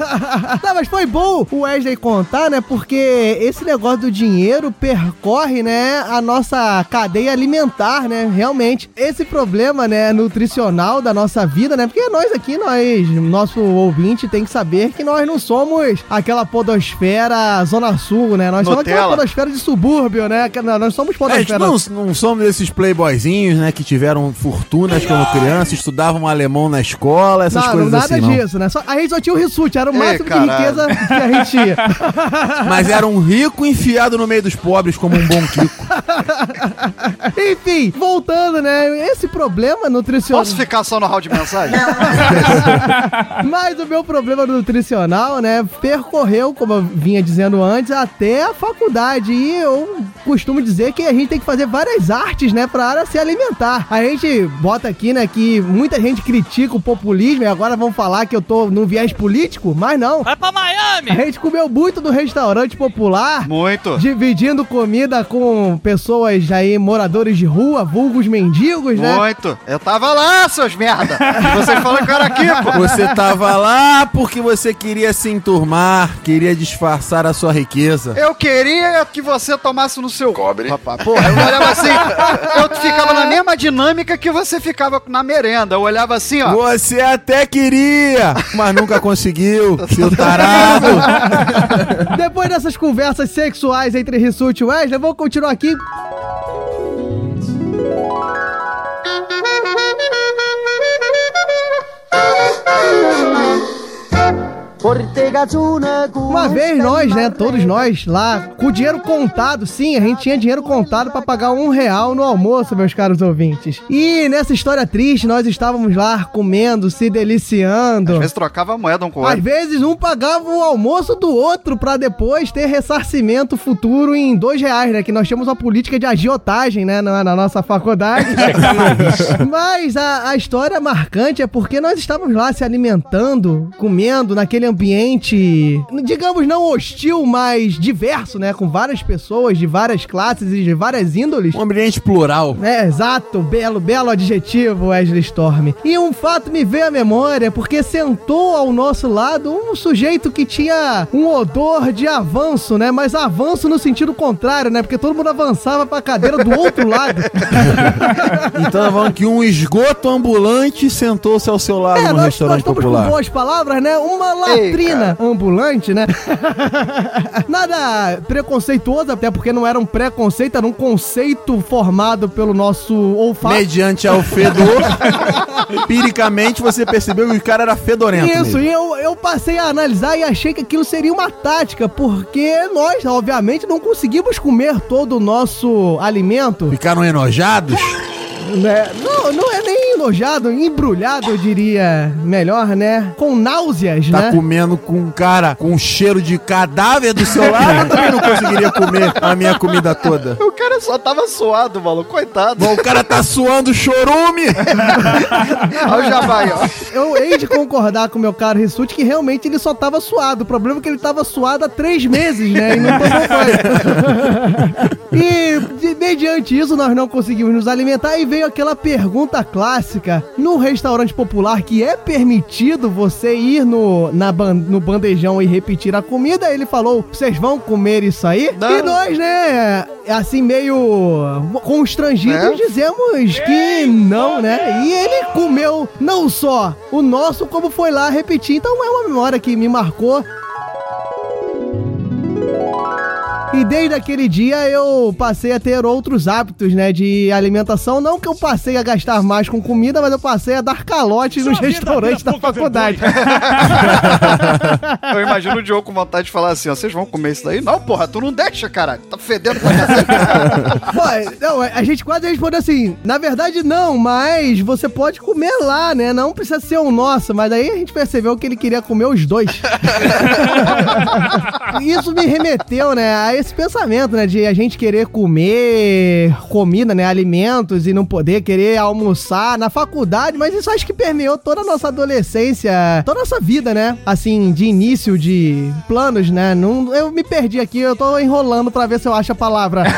Não, mas foi bom o Wesley contar, né? Porque esse negócio do dinheiro percorre, né, a nossa cadeia alimentar, né? Realmente. Esse problema, né, nutricional da nossa vida, né? Porque nós aqui, nós, nosso ouvinte tem que saber que nós não somos aquela podosfera zona sul, né? Nós somos aquela Nutella. podosfera de subúrbio, né? Não, Nós somos É, podosfera... não, não somos esses playboyzinhos, né, que tiveram fortunas como criança, estudavam alemão na escola, essas não, coisas não nada assim. não. disso, né? Só- a gente só tinha o Rissuti, era o Ei, máximo de riqueza que a gente tinha. Mas era um rico enfiado no meio dos pobres como um bom Kiko. Enfim, voltando, né? Esse problema nutricional. Posso ficar só no hall de mensagem? Mas o meu problema nutricional, né, percorreu, como eu vinha dizendo antes, até a faculdade. E eu costumo dizer que a gente tem que fazer várias artes, né, para se alimentar. A gente bota aqui, né, que muita gente critica o populismo e agora vão falar que eu tô num viés político, mas não. Vai pra Miami! A gente comeu muito do restaurante popular. Muito. Dividindo comida com pessoas aí, moradores de rua, vulgos mendigos, né? Muito. Eu tava lá, seus merda. Vocês falam que eu era Kiko. Você tava lá porque você queria se enturmar, queria disfarçar a sua riqueza. Eu queria que você tomasse no seu cobre. Rapaz, porra, eu olhava assim, eu ficava na mesma dinâmica que você ficava na merenda. Eu olhava assim, ó. Você até queria, mas nunca conseguiu, seu tarado. Depois dessas conversas sexuais entre Rissuti e Wesley, eu vou continuar aqui. Uma vez nós, né, todos nós lá, com o dinheiro contado, sim, a gente tinha dinheiro contado pra pagar um real no almoço, meus caros ouvintes. E nessa história triste, nós estávamos lá comendo, se deliciando. Às vezes trocava moeda um com o Às outro. vezes um pagava o almoço do outro pra depois ter ressarcimento futuro em dois reais, né? Que nós temos uma política de agiotagem, né? Na, na nossa faculdade. Mas a, a história marcante é porque nós estávamos lá se alimentando, comendo naquele ambiente, digamos, não hostil, mas diverso, né? Com várias pessoas de várias classes e de várias índoles. Um ambiente plural. É, exato, belo, belo adjetivo, Wesley Storm. E um fato me veio à memória, porque sentou ao nosso lado um sujeito que tinha um odor de avanço, né? Mas avanço no sentido contrário, né? Porque todo mundo avançava pra cadeira do outro lado. Então falando que um esgoto ambulante sentou-se ao seu lado É, no nós, nós restaurante estamos com popular. boas palavras, né? Uma latrina ambulante, né? Nada preconceituoso, até porque não era um preconceito, era um conceito formado pelo nosso olfato. Mediante ao fedor, empiricamente você percebeu que o cara era fedorento. Isso, mesmo. e eu, eu passei a analisar e achei que aquilo seria uma tática, porque nós, obviamente, não conseguimos comer todo o nosso alimento. Ficaram enojados? Né? Não, não é nem enojado, embrulhado, eu diria melhor, né? Com náuseas, Tá né? comendo com um cara com cheiro de cadáver do seu lado, eu também não conseguiria comer a minha comida toda. O cara só tava suado, maluco. Coitado. Bom, o cara tá suando chorume. Olha o jabai, ó. Eu hei de concordar com o meu caro Rissuti que realmente ele só tava suado. O problema é que ele tava suado há três meses, né? E não tomou banho. E mediante isso nós não conseguimos nos alimentar e veio aquela pergunta clássica. No restaurante popular que é permitido você ir no, na ban- no bandejão e repetir a comida, ele falou, vocês vão comer isso aí? E nós, né, assim meio constrangidos, É? dizemos que não, né? E ele comeu não só o nosso, como foi lá repetir. Então é uma memória que me marcou. E desde aquele dia eu passei a ter outros hábitos, né, de alimentação. Não que eu passei a gastar mais com comida, mas eu passei a dar calotes nos restaurantes da faculdade. Eu imagino o Diogo com vontade de falar assim, ó, vocês vão comer isso daí? Não, porra, tu não deixa, caralho. Tá fedendo pra cacete. Pô, não, a gente quase respondeu assim, na verdade não, mas você pode comer lá, né? Não precisa ser o nosso, mas aí a gente percebeu que ele queria comer os dois. Isso me remeteu, né, a esse pensamento, né, de a gente querer comer comida, né, alimentos e não poder querer almoçar na faculdade, mas isso acho que permeou toda a nossa adolescência, toda a nossa vida, né? Assim, de início de planos, né? Não, eu me perdi aqui, eu tô enrolando pra ver se eu acho a palavra.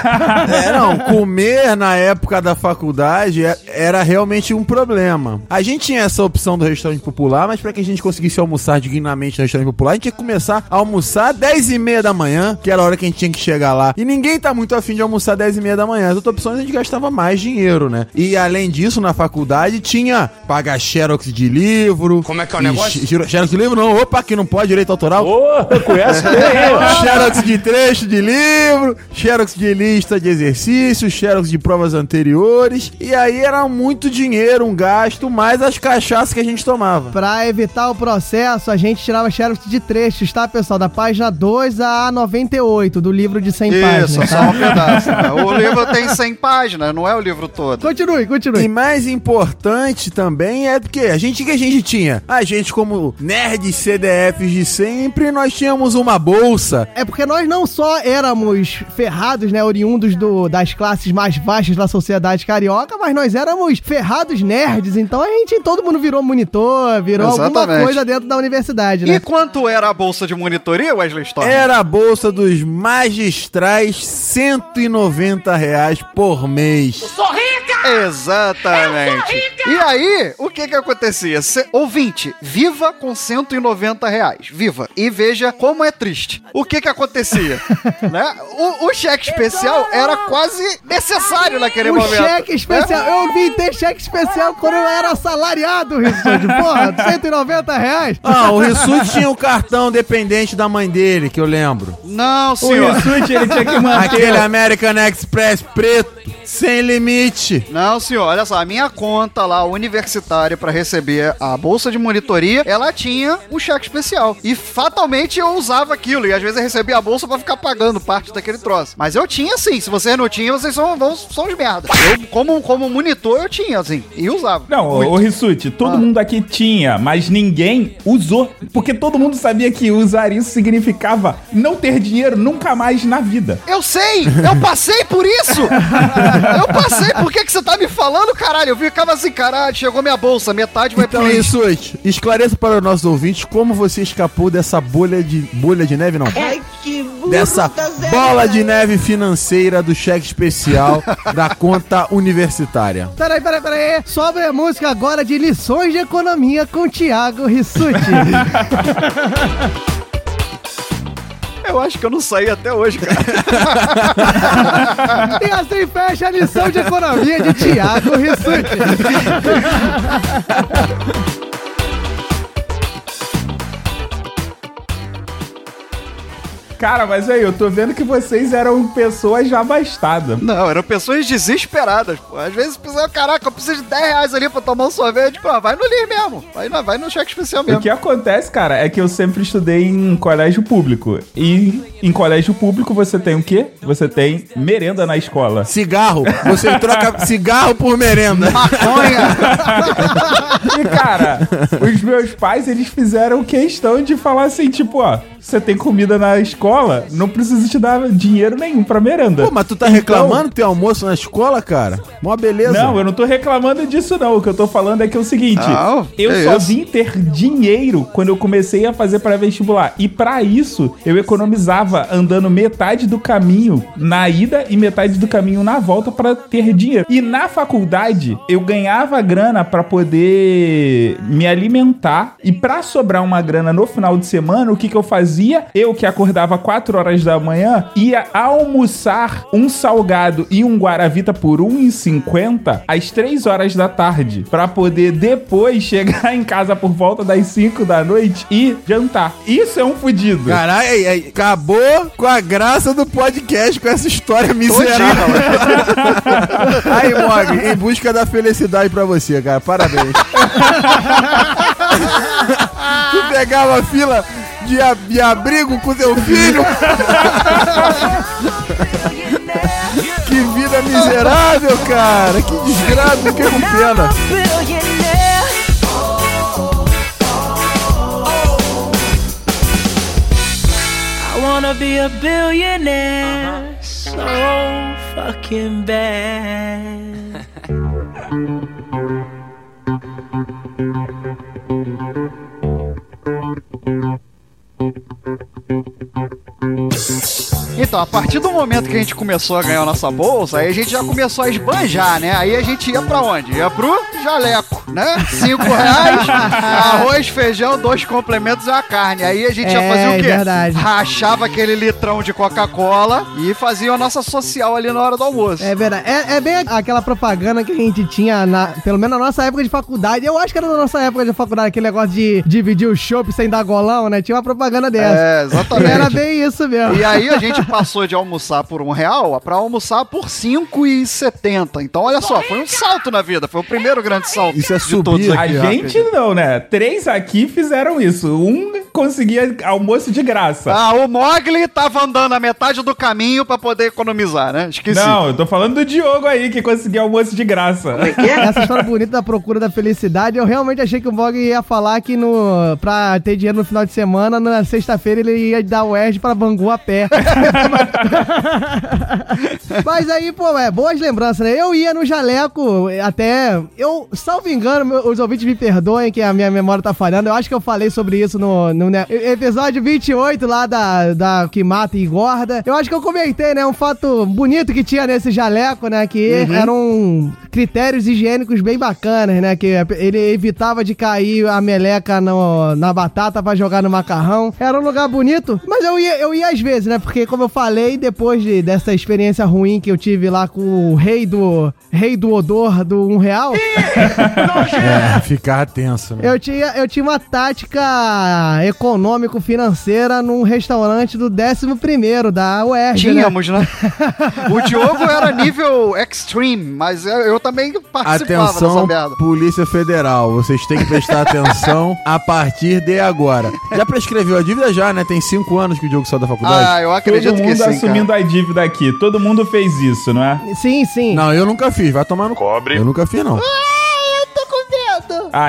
É, não, comer na época da faculdade é- era realmente um problema. A gente tinha essa opção do restaurante popular, mas pra que a gente conseguisse almoçar dignamente no restaurante popular, a gente tinha que começar a almoçar às 10 e meia da manhã, que era a hora que a gente tinha que chegar lá. E ninguém tá muito afim de almoçar 10 e meia da manhã. As outras opções a gente gastava mais dinheiro, né? E além disso, na faculdade tinha pagar xerox de livro. Como é que é o negócio? xero- Xerox de livro não, opa, que não pode, direito autoral. Ô, conhece bem, hein? Xerox de trecho de livro, Xerox de lista de exercícios, Xerox de provas anteriores. E aí era muito dinheiro, um gasto, mais as cachaças que a gente tomava. Pra evitar o processo, a gente tirava xerox de trechos, tá, pessoal? Da página 2 a 98 do livro de 100 Isso, páginas. só Tá? um pedaço. né? O livro tem 100 páginas, não é o livro todo. Continue, E continue. mais importante também é porque a gente que a gente tinha, a gente como nerds CDFs de sempre, nós tínhamos uma bolsa. É porque nós não só éramos ferrados, né, oriundos do, das classes mais baixas da sociedade carioca, mas nós éramos ferrados nerds, então a gente, todo mundo virou monitor, virou alguma Exatamente. coisa dentro da universidade, E né? quanto era a bolsa de monitoria, Wesley Storm? Era a bolsa dos magistrais, 190 reais por mês. Exatamente. E aí, o que que acontecia? Cê- ouvinte, viva com 190 reais. Viva. E veja como é triste. O que que acontecia? né? O, o cheque especial era quase necessário naquele O momento. cheque especial, eu vim ter cheque especial quando eu era assalariado, Rissuti. Porra, 190 reais. Ah, o Rissuti tinha o cartão dependente da mãe dele, que eu lembro. Não, O senhor. Rissuti, ele tinha que manter... Aquele American Express preto, sem limite. Não, senhor, olha só, a minha conta lá universitária pra receber a bolsa de monitoria, ela tinha um cheque especial. E fatalmente eu usava aquilo. E às vezes eu recebia a bolsa pra ficar pagando parte daquele troço. Mas eu tinha sim. Se vocês não tinham, vocês são, vão, são os merda. Eu, como, como monitor, eu tinha, assim. E usava. Não, ô, Muito. ô Rissuti, todo Ah. mundo aqui tinha, mas ninguém usou. Porque todo mundo sabia que usar isso significava não ter dinheiro nunca mais na vida. Eu sei! Eu passei por isso! eu passei! Por que, que você tá me falando, caralho? Eu ficava assim, caralho, chegou minha bolsa, metade vai Então, pro lixo. Rissuti, esclareça para os nossos ouvintes como você escapou dessa bolha de... Bolha de neve, não. Dessa bola de neve financeira do cheque especial da conta universitária. Peraí, peraí, peraí. Sobe a música agora de lições de economia com Thiago Rissuti. Eu acho que eu não saí até hoje, cara. e assim fecha a lição de economia de Thiago Rissuti. Cara, mas aí, eu tô vendo que vocês eram pessoas já bastadas. Não, eram pessoas desesperadas, pô. Às vezes precisava, caraca, eu preciso de 10 reais ali pra tomar um sorvete. Pô, vai no LIR mesmo. Vai no, vai no cheque especial O mesmo. que acontece, cara, é que eu sempre estudei em colégio público. E em colégio público você tem o quê? Você tem merenda na escola. Cigarro. Você troca cigarro por merenda. Maconha! E, cara, os meus pais, eles fizeram questão de falar assim, tipo, ó, você tem comida na escola, não precisa te dar dinheiro nenhum pra merenda. Pô, mas tu tá Então- reclamando que tem almoço na escola, cara? Mó beleza. Não, eu não tô reclamando disso, não. O que eu tô falando é que é o seguinte: Não, eu que só isso? vim ter dinheiro quando eu comecei a fazer pré-vestibular. E pra isso, eu economizava andando metade do caminho na ida e metade do caminho na volta pra ter dinheiro. E na faculdade, eu ganhava grana pra poder me alimentar. E pra sobrar uma grana no final de semana, o que, que eu fazia? Eu que acordava 4 horas da manhã, ia almoçar um salgado e um guaravita por 1,50 às 3 horas da tarde, Pra poder depois chegar em casa por volta das 5 da noite e jantar. Isso é um fudido. Caralho, acabou com a graça do podcast com essa história miserável. aí, Mog, em busca da felicidade pra você, cara. Parabéns. tu pegava a fila de, a- de abrigo com teu filho. que vida miserável, cara. Que desgraça, fiquei com pena. I wanna be a billionaire so fucking bad. Thank you. Então, a partir do momento que a gente começou a ganhar a nossa bolsa, aí a gente já começou a esbanjar, né? Aí a gente ia pra onde? Ia pro jaleco, né? Cinco reais, arroz, feijão, dois complementos e uma carne. Aí a gente ia É, fazer o quê? verdade. Rachava aquele litrão de Coca-Cola e fazia a nossa social ali na hora do almoço. É verdade. É, é bem aquela propaganda que a gente tinha, na, pelo menos na nossa época de faculdade. Eu acho que era na nossa época de faculdade, aquele negócio de dividir o chopp sem dar golão, né? Tinha uma propaganda dessa. É, exatamente. E era bem isso mesmo. E aí a gente passou de almoçar por um real pra almoçar por cinco e setenta. Então olha só, foi um salto na vida. Foi o primeiro grande salto Isso é de todos subir A gente não, né? Três aqui fizeram isso. Um conseguia almoço de graça. Ah, o Mogli tava andando a metade do caminho pra poder economizar, né? Esqueci. Não, eu tô falando do Diogo aí, que conseguiu almoço de graça. Essa história bonita da procura da felicidade, eu realmente achei que o Bog ia falar que no, pra ter dinheiro no final de semana, na sexta-feira ele ia dar o Erd pra Bangu a pé. Mas aí, pô, é, boas lembranças, né? Eu ia no Jaleco até, eu, salvo engano, os ouvintes me perdoem que a minha memória tá falhando, eu acho que eu falei sobre isso no, no né, episódio 28 lá da, da que mata e engorda. Eu acho que eu comentei, né, um fato bonito que tinha nesse Jaleco, né, que eram critérios higiênicos bem bacanas, né, que ele evitava de cair a meleca no- na batata pra jogar no macarrão. Era um lugar bonito, mas eu ia, eu ia às vezes, né, porque como eu falei, depois de, dessa experiência ruim que eu tive lá com o rei do rei do odor do um real, É, ficar tenso, né? eu tinha, eu tinha uma tática econômico-financeira num restaurante do 11º da UERJ, né? Tínhamos, né? o Diogo era nível extreme, mas eu, eu também participava dessa Atenção, merda. Polícia Federal, vocês têm que prestar atenção a partir de agora. Já prescreveu a dívida já, né? Tem cinco anos que o Diogo saiu da faculdade. Ah, eu acredito Todo que mundo sim, assumindo a dívida aqui. Todo mundo fez isso, não é? Sim, sim. Não, eu nunca fiz, vai tomar no Cobre. Eu nunca fiz, não. Ah,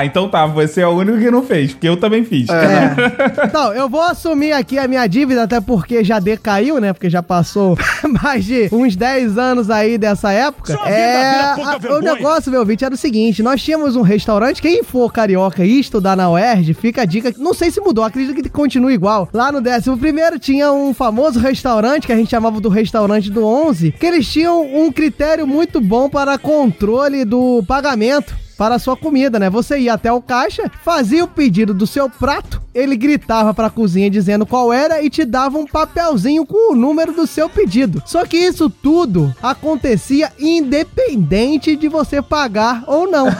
então tá, você é o único que não fez, porque eu também fiz. É. Então, eu vou assumir aqui a minha dívida, até porque já decaiu, né? Porque já passou mais de uns 10 anos aí dessa época. é, a- o negócio, meu vídeo, era o seguinte: nós tínhamos um restaurante. Quem for carioca e estudar na UERJ, fica a dica. Não sei se mudou, acredito que continua igual. Lá no 11 tinha um famoso restaurante que a gente chamava do restaurante do 11, que eles tinham um critério muito bom para controle do pagamento para a sua comida, né? Você ia até o caixa, fazia o pedido do seu prato, ele gritava para a cozinha dizendo qual era e te dava um papelzinho com o número do seu pedido. Só que isso tudo acontecia independente de você pagar ou não.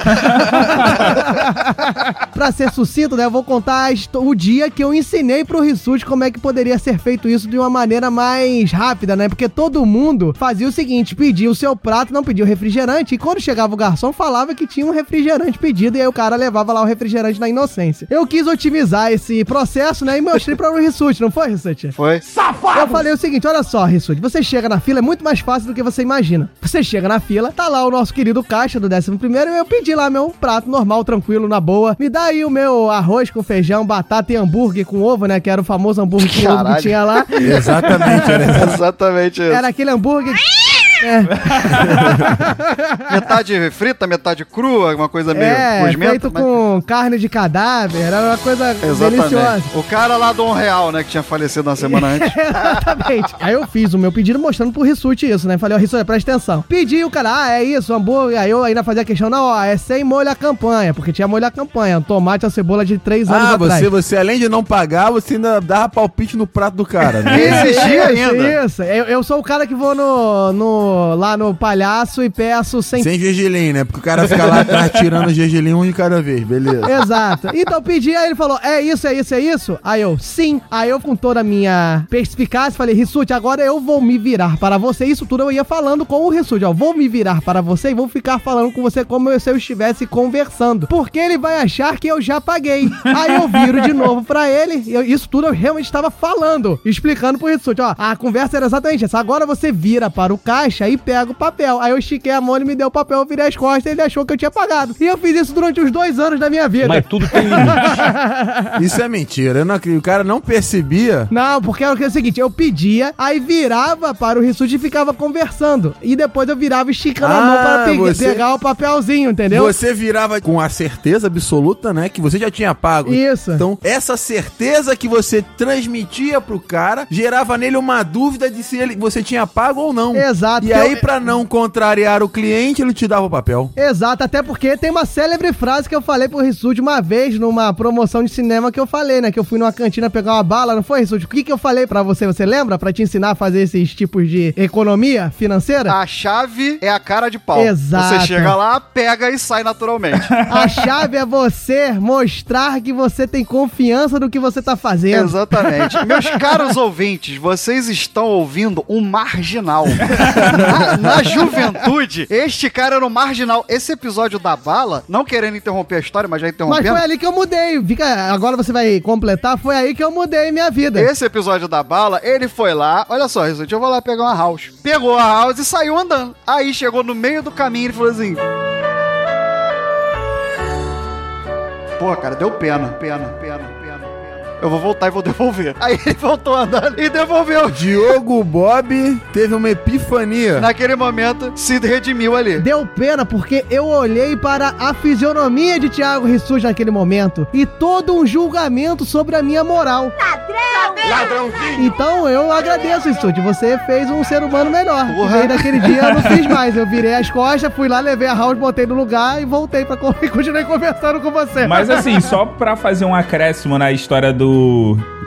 Pra ser sucinto, né? Eu vou contar o dia que eu ensinei pro Rissuti como é que poderia ser feito isso de uma maneira mais rápida, né? Porque todo mundo fazia o seguinte: pedia o seu prato, não pedia o refrigerante, e quando chegava o garçom, falava que tinha um refrigerante pedido, e aí o cara levava lá o refrigerante na inocência. Eu quis otimizar esse processo, né? E mostrei pra o Rissuti, não foi, Rissuti? Foi. Eu falei o seguinte, olha só, Rissuti, você chega na fila, é muito mais fácil do que você imagina. Você chega na fila, tá lá o nosso querido caixa do 11 primeiro, e eu pedi lá meu prato normal, tranquilo, na boa. Me dá aí o meu arroz com feijão, batata e hambúrguer com ovo, né, que era o famoso hambúrguer com ovo que tinha lá. Exatamente, era Exatamente isso. Era aquele hambúrguer... É, Metade frita, metade crua, uma coisa meio é feito mas- com carne de cadáver, era uma coisa deliciosa. Exatamente. O cara lá do Um Real, né, que tinha falecido uma semana antes. Exatamente. Aí eu fiz o meu pedido mostrando pro Rissuti isso, né? Falei, ó, Rissuti, presta atenção. Pedi o cara, ah, é isso, hambúrguer. Aí eu ainda fazia questão, não, ó, é sem molho a campanha, porque tinha molho a campanha, um tomate, a cebola de três anos Ah, atrás. você, você, além de não pagar, você ainda dava palpite no prato do cara, né? Existia Isso, ainda. Isso, eu, eu sou o cara que vou no, no, lá no palhaço e peço sem... Sem gergelim, né? Porque o cara fica lá atrás tirando gergelim um de cada vez, beleza. Exato. Então pedi, aí ele falou: é isso, é isso, é isso? Aí eu, sim. Aí eu, com toda a minha perspicácia, falei: Rissuti, agora eu vou me virar para você. Isso tudo eu ia falando com o Rissuti, ó. Vou me virar para você e vou ficar falando com você como se eu estivesse conversando. Porque ele vai achar que eu já paguei. Aí eu viro de novo pra ele. e eu- isso tudo eu realmente estava falando, explicando pro Rissuti, ó. A conversa era exatamente essa. Agora você vira para o caixa e pega o papel. Aí eu estiquei a mão, ele me deu o papel, eu virei as costas e ele achou que eu tinha pagado. E eu fiz isso durante os dois anos da minha vida. Mas tudo tem limite. Isso é mentira. Eu não acredito. O cara não percebia. Não, porque era o seguinte, eu pedia, aí virava para o Rissuti e ficava conversando. E depois eu virava esticando a Ah, mão para pe- você- pegar o papelzinho, entendeu? Você virava com a certeza absoluta, né? Que você já tinha pago. Isso. Então, essa certeza que você transmitia pro cara gerava nele uma dúvida de se ele, você tinha pago ou não. Exato. E aí, pra não contrariar o cliente, ele te dava o papel. Exato, até porque tem uma célebre frase que eu falei pro Rissuti uma vez numa promoção de cinema que eu falei, né? Que eu fui numa cantina pegar uma bala, não foi, Rissuti? O que, que eu falei pra você? Você lembra? Pra te ensinar a fazer esses tipos de economia financeira? A chave é a cara de pau. Exato. Você chega lá, pega e sai naturalmente. A chave é você mostrar que você tem confiança no que você tá fazendo. Exatamente. Meus caros ouvintes, vocês estão ouvindo um marginal. na, na juventude, este cara era um marginal. Esse episódio da bala, não querendo interromper a história, mas já Mas interrompendo. foi ali que eu mudei. Fica, agora você vai completar. Foi aí que eu mudei minha vida. Esse episódio da bala, ele foi lá, olha só, Rissuti, eu vou lá pegar uma house. Pegou a house e saiu andando. Aí chegou no meio do caminho e falou assim: Pô, cara, deu pena, pena, pena. Eu vou voltar e vou devolver. Aí ele voltou andando e devolveu. Diogo Bob teve uma epifania. Naquele momento, se redimiu ali. Deu pena porque eu olhei para a fisionomia de Thiago Rissuti naquele momento e todo um julgamento sobre a minha moral. Ladrãozinho! Então eu agradeço, Rissuti. Você fez um ser humano melhor. Porra. E daí daquele dia eu não fiz mais. Eu virei as costas, fui lá, levei a house, botei no lugar e voltei pra co- e continuei conversando com você. Mas assim, só pra fazer um acréscimo na história do,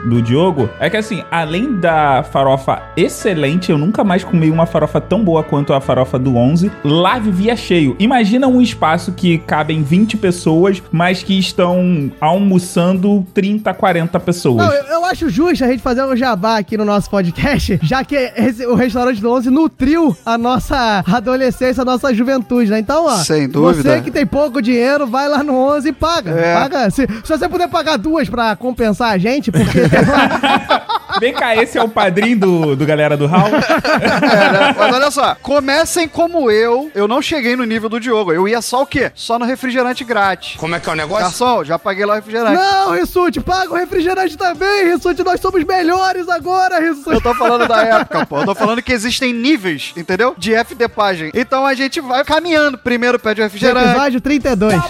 do Diogo, é que assim, além da farofa excelente, eu nunca mais comi uma farofa tão boa quanto a farofa do 11. Lá vivia cheio. Imagina um espaço que cabem 20 pessoas, mas que estão almoçando 30, 40 pessoas. Não, eu, eu acho justo a gente fazer um jabá aqui no nosso podcast, já que esse- o restaurante do 11 nutriu a nossa adolescência, a nossa juventude, né? Então, ó, Sem dúvida. você que tem pouco dinheiro, vai lá no 11 e paga. É. Paga. Se, se você puder pagar duas pra compensar a gente, porque Vem cá, esse é o padrinho do, do galera do Hall. É, né? Mas olha só, comecem como eu. Eu não cheguei no nível do Diogo. Eu ia só o quê? Só no refrigerante grátis. Como é que é o negócio? Garçom, já paguei lá o refrigerante. Não, Rissuti, paga o refrigerante também, Rissuti, nós somos melhores agora, Rissuti. Eu tô falando da época, pô. Eu tô falando que existem níveis, entendeu? De FD página. Então a gente vai caminhando. Primeiro pede o refrigerante. Episódio 32.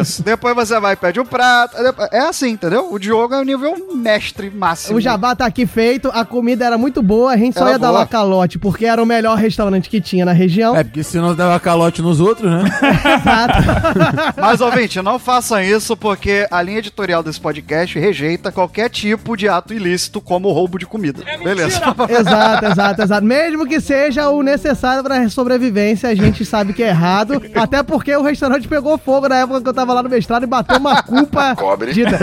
Isso. Depois você vai e pede o prato. É assim, entendeu? O Diogo é o nível mestre máximo. O jabá tá aqui feito, a comida era muito boa, a gente só Era ia dar boa. lá calote, porque era o melhor restaurante que tinha na região. É, porque senão dava calote nos outros, né? Mas, ouvinte, não façam isso porque a linha editorial desse podcast rejeita qualquer tipo de ato ilícito como roubo de comida. Beleza. Exato, exato, exato. Mesmo que seja o necessário pra sobrevivência, a gente sabe que é errado. Até porque o restaurante pegou fogo na época que eu tava lá no mestrado e bateu uma culpa. Cobre. dita.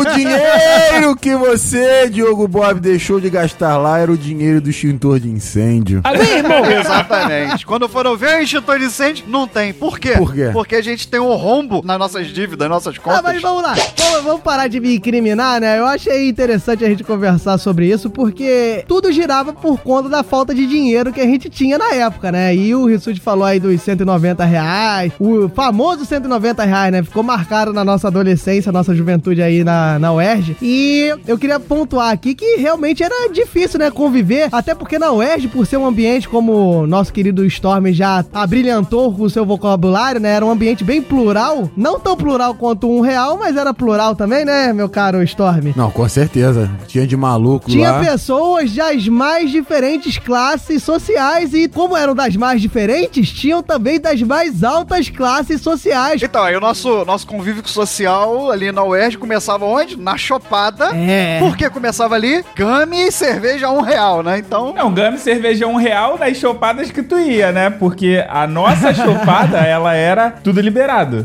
O dinheiro que você, Diogo Bob, deixou de gastar lá era o dinheiro do extintor de incêndio. Meu irmão, Exatamente. Quando foram ver o extintor de incêndio, não tem. Por quê? Por quê? Porque a gente tem um rombo nas nossas dívidas, nas nossas contas. Ah, mas vamos lá. Vamos, vamos parar de me incriminar, né? Eu achei interessante a gente conversar sobre isso, porque tudo girava por conta da falta de dinheiro que a gente tinha na época, né? E o Rissuti falou aí dos 190 reais, o famoso 190 reais, né? Ficou marcado na nossa adolescência, nossa juventude aí na, na UERJ. E eu queria pontuar aqui que realmente era difícil, né? Conviver, até porque na UERJ, por ser um ambiente como o nosso querido Storm já abrilhantou com o seu vocabulário, né? Era um ambiente bem plural, não tão plural quanto um real, mas era plural também, né, meu caro Storm? Não, com certeza. Tinha de maluco Tinha lá. pessoas das mais diferentes classes sociais e, como eram das mais diferentes, tinham também das mais altas classes sociais. Então, aí o nosso, nosso convívio social ali na UERJ começava onde? Na Chopada. É. Por que começava ali? Game e cerveja a um real, né? Então... Não, Gami cerveja um real nas chopadas que tu ia, né? Porque a nossa chopada, ela era tudo liberado.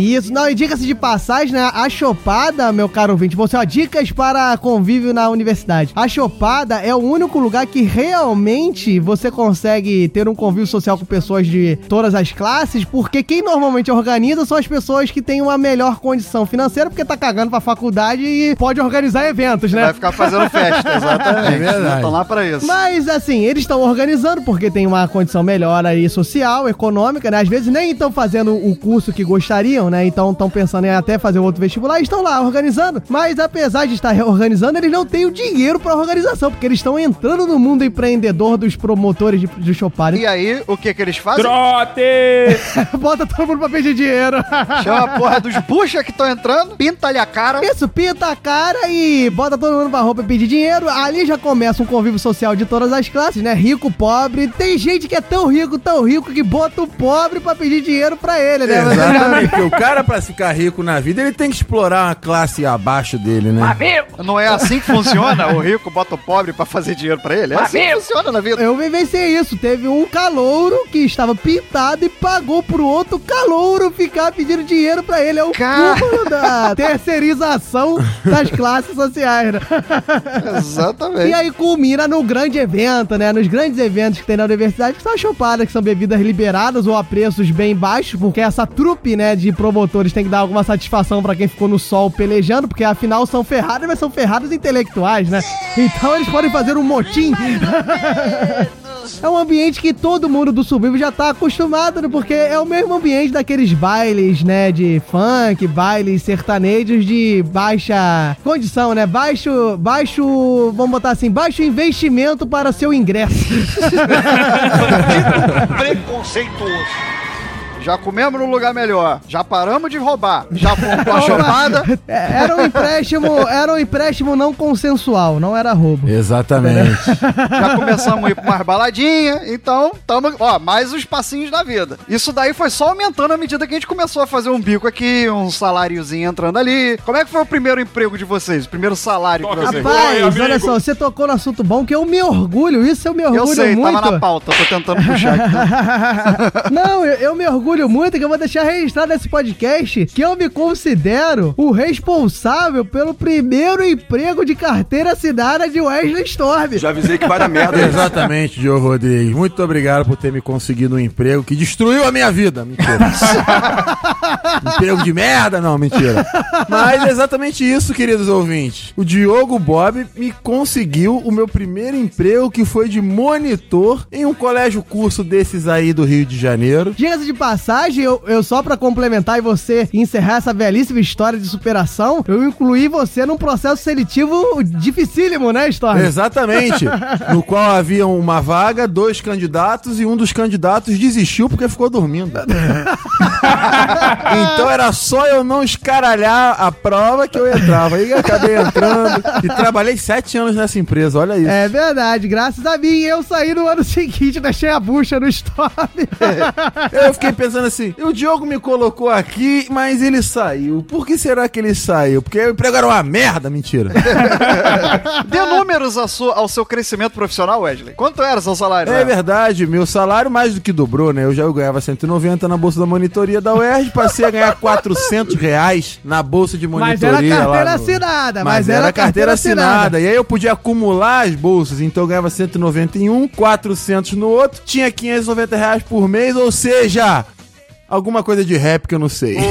Isso, não, e diga-se de passagem, né? A Chopada, meu caro ouvinte, você, ó, dicas para convívio na universidade. A Chopada é o único lugar que realmente você consegue ter um convívio social com pessoas de todas as classes, porque quem normalmente organiza são as pessoas que têm uma melhor condição financeira, porque tá cagando pra faculdade e pode organizar eventos, né? Vai ficar fazendo festa, exatamente. É verdade. Estão lá pra isso. Mas assim, eles estão organizando porque tem uma condição melhor aí social, econômica, né? Às vezes nem estão fazendo o curso que gostariam, né? Então estão pensando em até fazer outro vestibular e estão lá organizando. Mas apesar de estar organizando, eles não têm o dinheiro pra organização, porque eles estão entrando no mundo empreendedor dos promotores de, de Chopin. E aí, o que que eles fazem? Trote! Bota todo mundo pra pedir dinheiro. Chama a porra dos bucha que estão entrando, pinta-lhe a cara. Isso, pinta a cara e bota bota todo mundo pra roupa e pedir dinheiro. Ali já começa um convívio social de todas as classes, né? Rico, pobre. Tem gente que é tão rico, tão rico, que bota o pobre pra pedir dinheiro pra ele, né? Exatamente. Porque o cara, pra ficar rico na vida, ele tem que explorar uma classe abaixo dele, né? Não é assim que funciona? O rico bota o pobre pra fazer dinheiro pra ele? É assim que funciona na vida. Eu vivenciei isso. Teve um calouro que estava pintado e pagou pro outro calouro ficar pedindo dinheiro pra ele. É o cúmulo da terceirização das classes sociais, né? Exatamente. E aí culmina no grande evento, né? Nos grandes eventos que tem na universidade, que são as chopadas, que são bebidas liberadas ou a preços bem baixos, porque essa trupe, né, de promotores tem que dar alguma satisfação pra quem ficou no sol pelejando, porque afinal são ferrados, mas são ferrados intelectuais, né? Então eles podem fazer um motim. É um ambiente que todo mundo do subúrbio já tá acostumado, né? Porque é o mesmo ambiente daqueles bailes, né? De funk, bailes sertanejos de baixa condição, né? Baixo, baixo, vamos botar assim, baixo investimento para seu ingresso. Preconceituoso. Já comemos no lugar melhor. Já paramos de roubar. Já fomos pra chopada. É, Era um empréstimo, era um empréstimo não consensual, não era roubo. Exatamente. Já começamos a ir pra umas baladinhas. Então, tamo, ó, mais os passinhos da vida. Isso daí foi só aumentando à medida que a gente começou a fazer um bico aqui, um saláriozinho entrando ali. Como é que foi o primeiro emprego de vocês? O primeiro salário de vocês? Rapaz, olha só, você tocou no assunto bom, que eu me orgulho, isso eu me orgulho Eu sei, muito. tava na pauta, tô tentando puxar aqui. Não, eu, eu me orgulho muito que eu vou deixar registrado nesse podcast que eu me considero o responsável pelo primeiro emprego de carteira assinada de Wesley Storm. Já avisei que vai dar merda. Exatamente, Diogo Rodrigues. Muito obrigado por ter me conseguido um emprego que destruiu a minha vida. Mentira. emprego de merda? Não, mentira. Mas é exatamente isso, queridos ouvintes. O Diogo Bob me conseguiu o meu primeiro emprego, que foi de monitor em um colégio curso desses aí do Rio de Janeiro. Diga-se de passagem, eu, eu só pra complementar e você encerrar essa belíssima história de superação, eu incluí você num processo seletivo dificílimo, né, Storm? Exatamente. no qual havia uma vaga, dois candidatos e um dos candidatos desistiu porque ficou dormindo. então era só eu não escaralhar a prova que eu entrava. Aí eu acabei entrando e trabalhei sete anos nessa empresa, olha isso. É verdade, graças a mim eu saí no ano seguinte, deixei a bucha no Storm. Eu fiquei pensando assim, o Diogo me colocou aqui, mas ele saiu. Por que será que ele saiu? Porque o emprego era uma merda, mentira. Dê números ao seu, ao seu crescimento profissional, Wesley. Quanto era seu salário? É né? verdade, meu salário mais do que dobrou, né? Eu já ganhava 190 na bolsa da monitoria da UERJ, passei a ganhar 400 reais na bolsa de Mas monitoria. era carteira lá no- assinada, Mas, era, carteira assinada. E aí eu podia acumular as bolsas, então eu ganhava 191, 400 no outro, tinha 590 reais por mês, ou seja, alguma coisa de rap que eu não sei.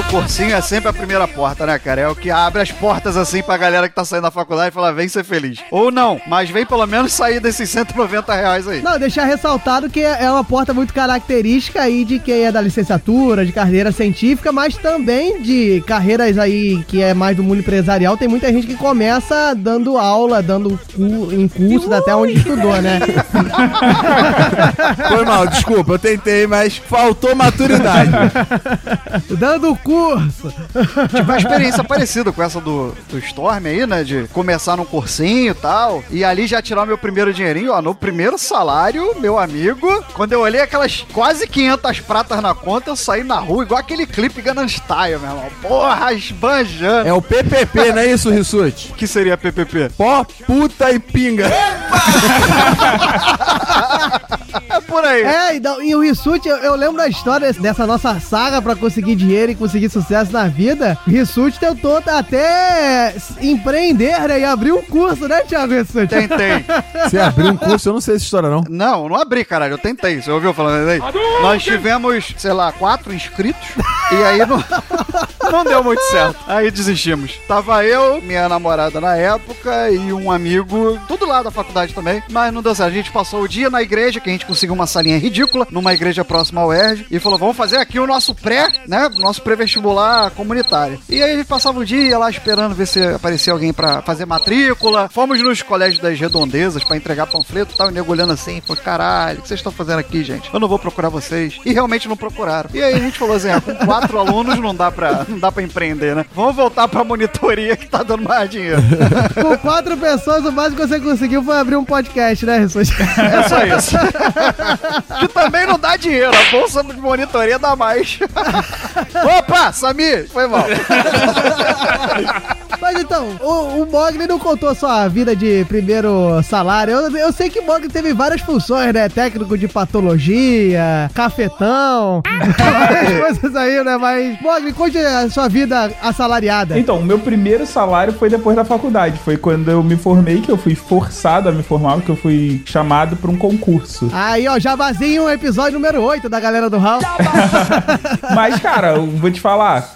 O cursinho é sempre a primeira porta, né, cara? É o que abre as portas assim pra galera que tá saindo da faculdade e fala, vem ser feliz. Ou não, mas vem pelo menos sair desses 190 reais aí. Não, deixar ressaltado que é uma porta muito característica aí de quem é da licenciatura, de carreira científica, mas também de carreiras aí que é mais do mundo empresarial. Tem muita gente que começa dando aula, dando cu- em cursos até onde estudou, né? Foi mal, desculpa, eu tentei, mas faltou maturidade. dando curso. Tive uma experiência parecida com essa do, do Storm aí, né? De começar num cursinho e tal. E ali já tirar meu primeiro dinheirinho, ó. No primeiro salário, meu amigo, quando eu olhei aquelas quase 500 pratas na conta, eu saí na rua igual aquele clipe Gangnam Style, meu irmão. Porra, esbanjando. É o PPP, não é isso, Rissuti? O que seria PPP? Pó, puta e pinga. É por aí. É, e, e o Rissuti, eu, eu lembro da história dessa nossa saga pra conseguir dinheiro e conseguir sucesso na vida. O Rissuti tentou até empreender, né? E abrir um curso, né, Thiago Rissuti? Tentei. Você abriu um curso, eu não sei essa história, não. Não, não abri, caralho. Eu tentei. Você ouviu falando aí? Nós tivemos, sei lá, quatro inscritos. E aí no, Não deu muito certo. Aí desistimos. Tava eu, minha namorada na época e um amigo, tudo lá da faculdade também, mas não deu certo. A gente passou o dia na igreja, que a gente conseguiu uma salinha ridícula, numa igreja próxima ao ERJ, e falou: vamos fazer aqui o nosso pré, né? Nosso pré-vestibular comunitário. E aí a gente passava o dia lá esperando ver se aparecia alguém pra fazer matrícula. Fomos nos colégios das redondezas pra entregar panfleto e tal, e nego olhando assim, falou: caralho, o que vocês estão fazendo aqui, gente? Eu não vou procurar vocês. E realmente não procuraram. E aí a gente falou assim: ah, com quatro alunos não dá pra, não dá pra empreender, né? Vamos voltar pra monitoria que tá dando mais dinheiro. Com quatro pessoas, o máximo que você conseguiu foi abrir um podcast, né, Jesus? É só isso. que também não dá dinheiro. A bolsa de monitoria dá mais. Opa, Samir, foi mal. Mas então, o, o Mogli não contou sua vida de primeiro salário. Eu, eu sei que o Mogli teve várias funções, né? Técnico de patologia, cafetão, várias coisas aí, né? Mas, Mogli, conte a sua vida assalariada. Então, o meu primeiro salário foi depois da faculdade. Foi quando eu me formei, que eu fui forçado a me formar, porque eu fui chamado para um concurso. Aí, ó, jabazinho, episódio número 8 da galera do Hall. Mas, cara, eu vou te falar,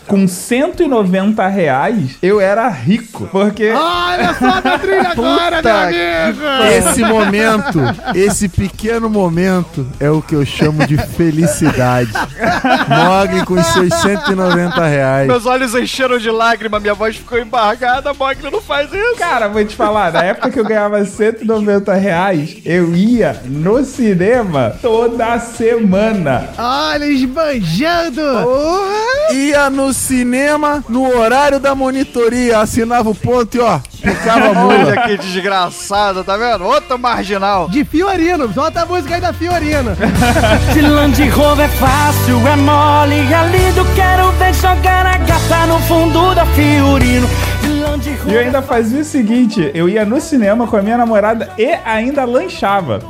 com 190 reais, eu era rico. Porque. Olha só a minha trilha agora, meu amigo! Esse momento, esse pequeno momento é o que eu chamo de felicidade. Mogli com seus 190 reais. Meus olhos encheram de lágrima, minha voz ficou embargada. Mogli não faz isso. Cara, vou te falar, na época que eu ganhava 190 reais, eu ia no cinema toda semana. Olha, esbanjando! Ia no cinema no horário da monitoria, assinava o ponto e ó, picava a mula. Olha que desgraçado, tá vendo? Outro marginal. De Fiorino, solta a música aí da Fiorino. De Land Rover é fácil, é mole, é lindo. Quero ver jogar a gata no fundo da Fiorino. E eu ainda fazia o seguinte: eu ia no cinema com a minha namorada e ainda lanchava.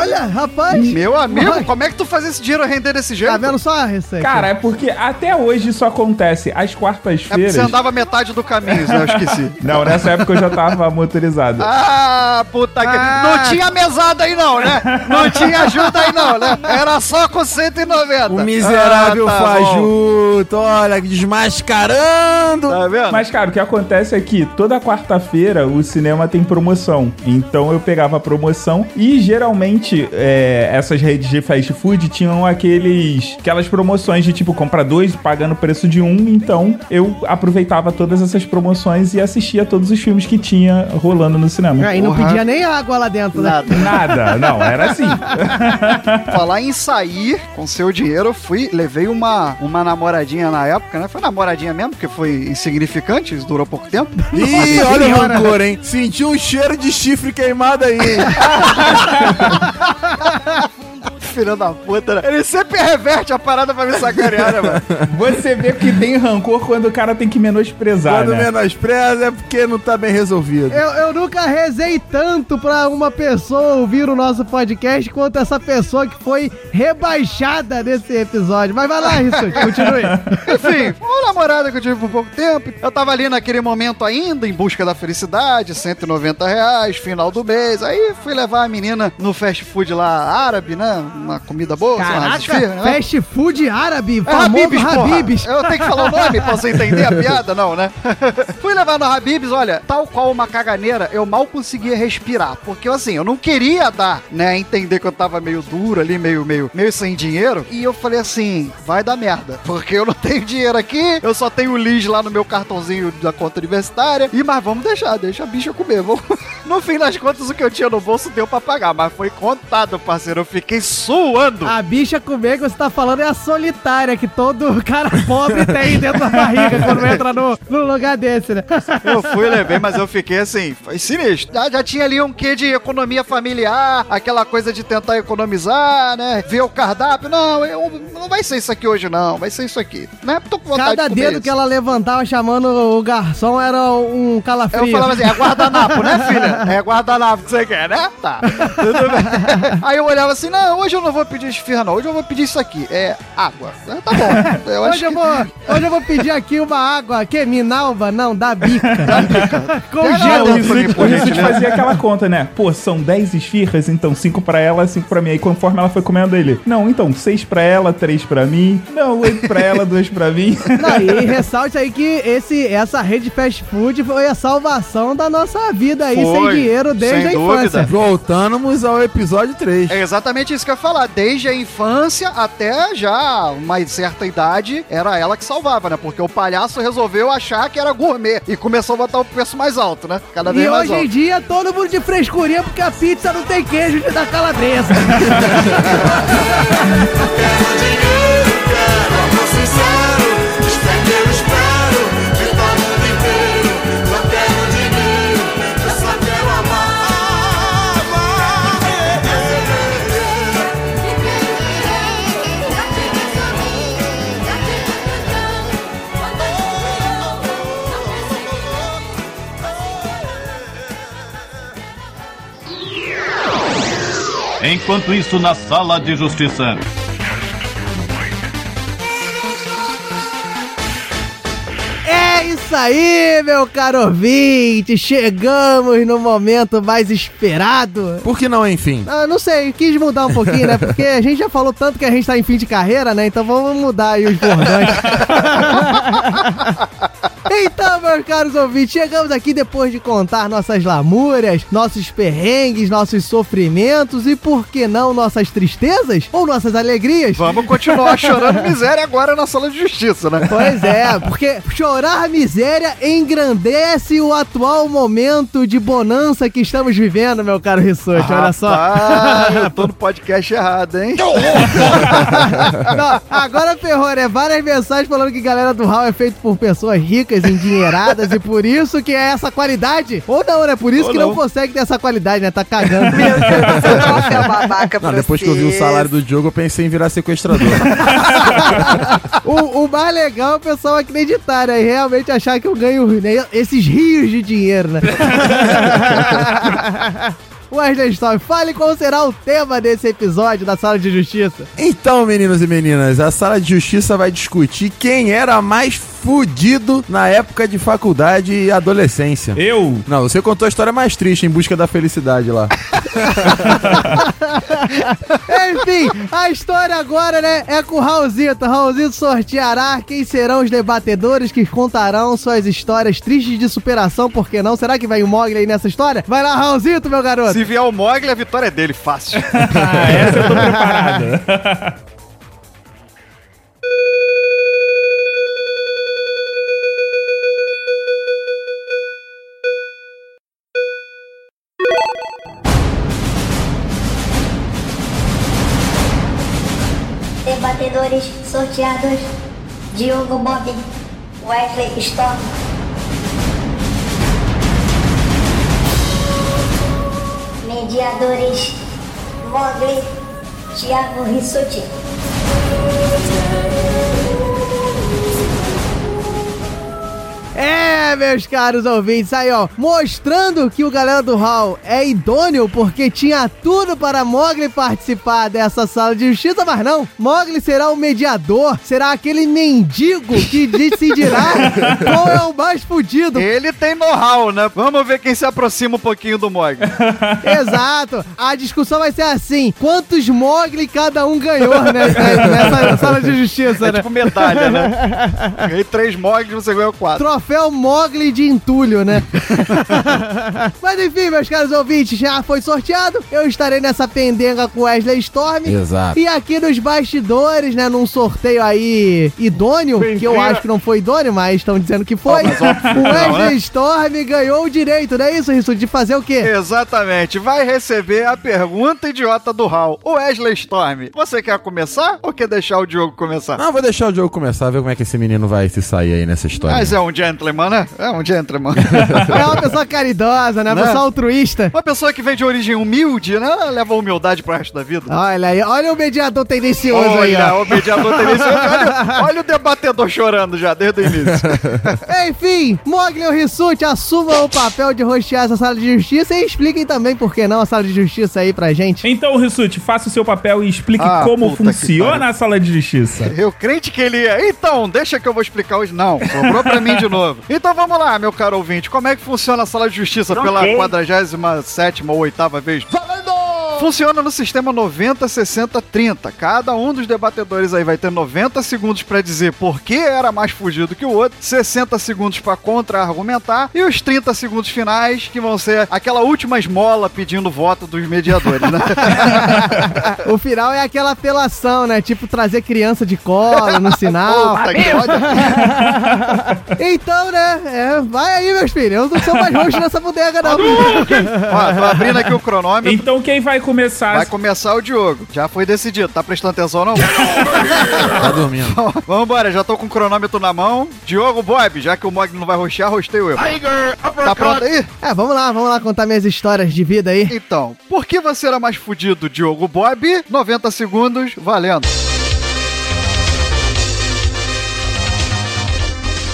Olha, rapaz! Meu amigo, como é que tu faz esse dinheiro render desse jeito? Tá vendo só a receita? Cara, é porque até hoje isso acontece. Às é quartas-feiras. você andava metade do caminho, né? eu esqueci. Não, nessa época eu já tava motorizado. Ah, puta que. Ah. Não tinha mesada aí, não, né? Não tinha ajuda aí, não, né? Era só com 190. O miserável Ah, tá bom. fajuto, olha, desmascarando. Tá vendo? Mas, cara, o que acontece é que toda quarta-feira o cinema tem promoção. Então eu pegava a promoção e geralmente é, essas redes de fast food tinham aqueles aquelas promoções de tipo compra dois pagando o preço de um. Então eu aproveitava todas essas promoções e assistia todos os filmes que tinha rolando no cinema. Aí não Porra. pedia nem água lá dentro, né? Nada. Nada, não, era assim. Falar em sair com seu dinheiro, eu fui, levei uma, uma namoradinha na época, né? Foi namoradinha mesmo, porque foi insignificante, isso durou pouco tempo. Ih, olha o rancor, hein? Sentiu um cheiro de chifre queimado aí. Filho da puta, né? Ele sempre reverte a parada pra me sacanear, né, mano? Você vê que tem rancor quando o cara tem que menosprezar, Quando né? menospreza é porque não tá bem resolvido. Eu, eu nunca rezei tanto pra uma pessoa ouvir o nosso podcast quanto essa pessoa que foi rebaixada nesse episódio. Mas vai lá, Rissuti, continue. Enfim, uma namorada que eu tive por pouco tempo. Eu tava ali naquele momento ainda, em busca da felicidade, 190 reais, final do mês. Aí fui levar a menina no fast food lá árabe, né? Uma comida boa, sei lá, Caraca, né? fast food árabe, É famoso Habibs, porra. Habibs. Eu tenho que falar o nome pra você entender a piada? Não, né? Fui levar no Habibs, olha, tal qual uma caganeira, eu mal conseguia respirar. Porque, assim, eu não queria dar, né, entender que eu tava meio duro ali, meio, meio, meio sem dinheiro. E eu falei assim, vai dar merda. Porque eu não tenho dinheiro aqui, eu só tenho o Liz lá no meu cartãozinho da conta universitária. E, mas vamos deixar, deixa a bicha comer. Vamos... No fim das contas, o que eu tinha no bolso deu pra pagar, mas foi contado, parceiro. Eu fiquei suando. A bicha comer que você tá falando é a solitária que todo cara pobre tem dentro da barriga quando entra no, no lugar desse, né? Eu fui, levei, mas eu fiquei assim, foi sinistro. Já, já tinha ali um quê de economia familiar, aquela coisa de tentar economizar, né? Ver o cardápio. Não, eu, não vai ser isso aqui hoje, não. Vai ser isso aqui. Né? Tô com vontade Cada de comer dedo isso. que ela levantava chamando o garçom era um calafrio. Eu falava assim, é guardanapo, né, filha? É guardanapo que você quer, né? Tá. Tudo bem. Aí eu olhava assim, não, hoje eu não vou pedir esfirra, não. Hoje eu vou pedir isso aqui. É água. Tá bom. Eu acho Hoje eu, que... vou, hoje eu vou pedir aqui uma água, que Minalva? Não, da bica. Com Pega gelo. uma O Rissuti por o Rissuti gentileza. fazia aquela conta, né? Pô, são 10 esfirras, então 5 pra ela, 5 pra mim. Aí conforme ela foi comendo ele, não, então 6 pra ela, 3 pra mim. Não, 8 pra ela, 2 pra mim. Não, e ressalte aí que esse, essa rede fast food foi a salvação da nossa vida aí, Foi, sem dinheiro desde sem a infância. dúvida. Voltamos ao episódio 3. É exatamente isso que eu ia falar. Desde a infância até já uma certa idade, era ela que salvava, né? Porque o palhaço resolveu achar que era gourmet e começou a botar o preço mais alto, né? Cada vez E mais hoje em alto. dia todo mundo de frescurinha porque a pizza não tem queijo de da calabresa. Enquanto isso, na sala de justiça. É isso aí, meu caro ouvinte. Chegamos no momento mais esperado. Por que não, enfim? Ah, não sei, quis mudar um pouquinho, né? Porque a gente já falou tanto que a gente tá em fim de carreira, né? Então vamos mudar aí os bordões. Então, meus caros ouvintes, chegamos aqui depois de contar nossas lamúrias, nossos perrengues, nossos sofrimentos e, por que não, nossas tristezas ou nossas alegrias. Vamos continuar chorando miséria agora na sala de justiça, né? Pois é, porque chorar miséria engrandece o atual momento de bonança que estamos vivendo, meu caro Rissuti. Olha só. Ah, eu tô no podcast errado, hein? Não, agora ferrou, né? Várias mensagens falando que galera do Hall é feito por pessoas ricas, endinheiradas e por isso que é essa qualidade. Ou não, né? Por isso Ou que não. não. consegue ter essa qualidade, né? Tá cagando. Não, depois que eu vi o salário do Diogo, eu pensei em virar sequestrador. o, o mais legal é o pessoal acreditar, né? E realmente achar que eu ganho né, esses rios de dinheiro, né? Wesley Storm, fale qual será o tema desse episódio da Sala de Justiça. Então, meninos e meninas, a sala de justiça vai discutir quem era mais fudido na época de faculdade e adolescência. Eu? Não, você contou a história mais triste em busca da felicidade lá. Enfim, a história agora, né, é com o Raulzito. Raulzito sorteará quem serão os debatedores que contarão suas histórias tristes de superação, por que não? Será que vai o Mogli aí nessa história? Vai lá, Raulzito, meu garoto. Se vier o Mogli, a vitória é dele, fácil. Ah, essa eu tô preparado. Debatedores sorteados: Diogo Bob, Wesley Storm. Mediadores: Mogli, Thiago Rissuti. É, meus caros ouvintes, aí ó, mostrando que o galera do Hall é idôneo porque tinha tudo para Mogli participar dessa sala de justiça, mas não, Mogli será o mediador, será aquele mendigo que decidirá qual é o mais fudido. Ele tem know-how, né? Vamos ver quem se aproxima um pouquinho do Mogli. Exato, a discussão vai ser assim, quantos Mogli cada um ganhou, né, nessa sala de justiça, É né? tipo medalha, né? Ganhei três Moglis, você ganhou quatro. Troféu Mogli de entulho, né? Mas enfim, meus caros ouvintes, já foi sorteado. Eu estarei nessa pendenga com Wesley Storm. Exato. E aqui nos bastidores, né, num sorteio aí idôneo, que eu acho que não foi idôneo, mas estão dizendo que foi. Oh, o não, Wesley né? Storm ganhou o direito, não é isso, Rissu? De fazer o quê? Exatamente, vai receber a pergunta idiota do Hal. O Wesley Storm, você quer começar ou quer deixar o Diogo começar? Não, vou deixar o jogo começar, ver como é que esse menino vai se sair aí nessa história. Mas é um gentleman. Gentleman, né? É um gentleman. É uma pessoa caridosa, né? Uma Né? pessoa altruísta. Uma pessoa que vem de origem humilde, né? Leva a humildade pro resto da vida. Olha aí, olha o mediador tendencioso aí, Olha, o mediador tendencioso. Olha, olha o debatedor chorando já desde o início. Enfim, Mogli ou Rissuti, assumam o papel de rostear essa sala de justiça e expliquem também por que não a sala de justiça aí pra gente. Então, Rissuti, faça o seu papel e explique Ah, como funciona a sala de justiça. Eu crente que ele ia. Então, deixa que eu vou explicar hoje. Não, sobrou pra mim de novo. Então vamos lá, meu caro ouvinte. Como é que funciona a sala de justiça pela 47 ou 8 vez? Funciona no sistema 90, 60, 30. Cada um dos debatedores aí vai ter 90 segundos pra dizer por que era mais fugido que o outro, 60 segundos pra contra-argumentar e os 30 segundos finais que vão ser aquela última esmola pedindo voto dos mediadores, né? O final é aquela apelação, né? Tipo trazer criança de colo no sinal. Puta que ódio. então, né? É, vai aí, meus filhos. Eu não sou mais roxo nessa bodega, não. Ó, tô abrindo aqui o cronômetro. Então, quem vai começar? Vai começar o Diogo. Já foi decidido. Tá prestando atenção não? Tá dormindo. Vamos embora, já tô com o cronômetro na mão. Diogo Bob, já que o Mogli não vai roxear, rosteio eu. Tá pronto aí? É, vamos lá, vamos lá contar minhas histórias de vida aí. Então, por que você era mais fudido, Diogo Bob? 90 segundos, valendo.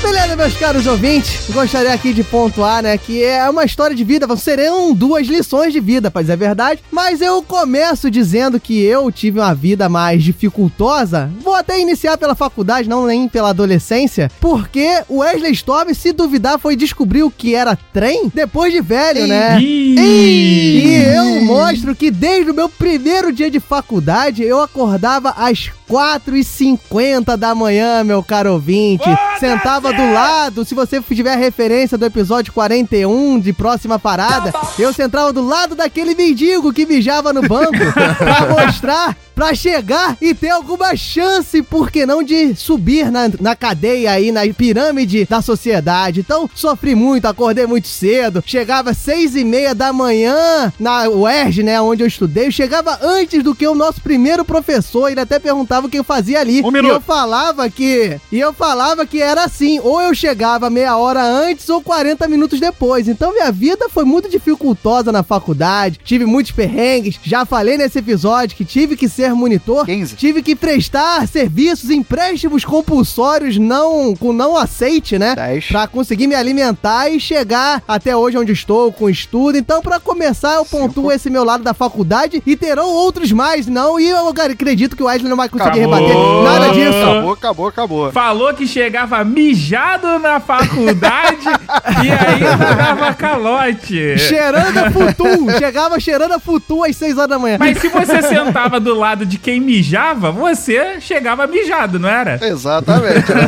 Beleza, meus caros ouvintes, gostaria aqui de pontuar, né, que é uma história de vida, serão duas lições de vida, pois é verdade, mas eu começo dizendo que eu tive uma vida mais dificultosa, vou até iniciar pela faculdade, não nem pela adolescência, porque o Wesley Storm, se duvidar, foi descobrir o que era trem depois de velho, né? E eu mostro que desde o meu primeiro dia de faculdade, eu acordava às 4h50 da manhã, meu caro ouvinte. Sentava do lado, se você tiver referência do episódio 41 de Próxima Parada, eu sentava do lado daquele mendigo que mijava no banco pra mostrar, pra chegar e ter alguma chance, por que não, de subir na, na cadeia aí, na pirâmide da sociedade. Então, sofri muito, acordei muito cedo, chegava às seis e meia da manhã na UERJ, né, onde eu estudei, eu chegava antes do que o nosso primeiro professor, ele até perguntava o que eu fazia ali. Um E minuto. eu falava que. E eu falava que era assim: ou eu chegava meia hora antes ou 40 minutos depois. Então minha vida foi muito dificultosa na faculdade. Tive muitos perrengues. Já falei nesse episódio que tive que ser monitor. 15. Tive que prestar serviços, empréstimos compulsórios não com não aceite, né? 10. Pra conseguir me alimentar e chegar até hoje onde estou com estudo. Então, pra começar, eu pontuo esse meu lado da faculdade e terão outros mais, não. E eu acredito que o Wesley não vai conseguir Acabou. rebater nada disso. Acabou, acabou, acabou. Falou que chegava mijado na faculdade e ainda dava calote. Cheirando a futu. Chegava cheirando a futu às 6 horas da manhã. Mas se você sentava do lado de quem mijava, você chegava mijado, não era? Exatamente. né?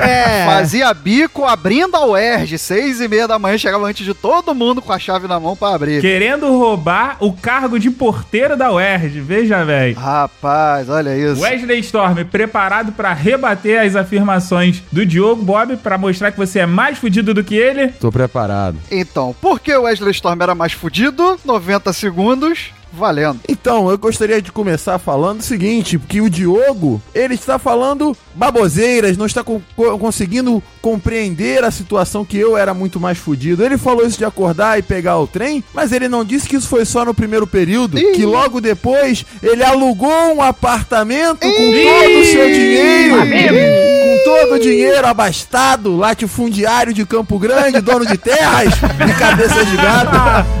É. Fazia bico abrindo a UERJ, seis e meia da manhã, chegava antes de todo mundo com a chave na mão pra abrir. Querendo roubar o cargo de porteiro da UERJ, veja, velho. Rapaz, olha isso. Wesley Storm, preparado pra rebater as afirmações do Diogo Bob pra mostrar que você é mais fudido do que ele? Tô preparado. Então, por que o Wesley Storm era mais fudido? 90 segundos, valendo. Então, eu gostaria de começar falando o seguinte, que o Diogo, ele está falando baboseiras, não está co- co- conseguindo compreender a situação que eu era muito mais fudido. Ele falou isso de acordar e pegar o trem, mas ele não disse que isso foi só no primeiro período, que logo depois ele alugou um apartamento com todo o seu dinheiro, com todo o dinheiro abastado, latifundiário de Campo Grande, dono de terras e cabeça de gato.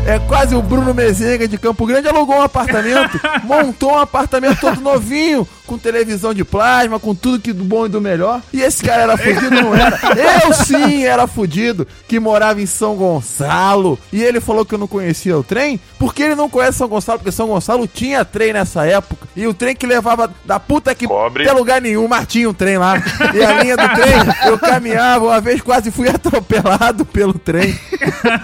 É quase o Bruno Mezenga de Campo Grande, alugou um apartamento, montou um apartamento todo novinho, com televisão de plasma, com tudo que do bom e do melhor. E esse cara era fudido, não era? Eu sim era fudido, que morava em São Gonçalo. E ele falou que eu não conhecia o trem, porque ele não conhece São Gonçalo, porque São Gonçalo tinha trem nessa época. E o trem que levava da puta que Cobre. até lugar nenhum, mas tinha um trem lá. E a linha do trem, eu caminhava, uma vez quase fui atropelado pelo trem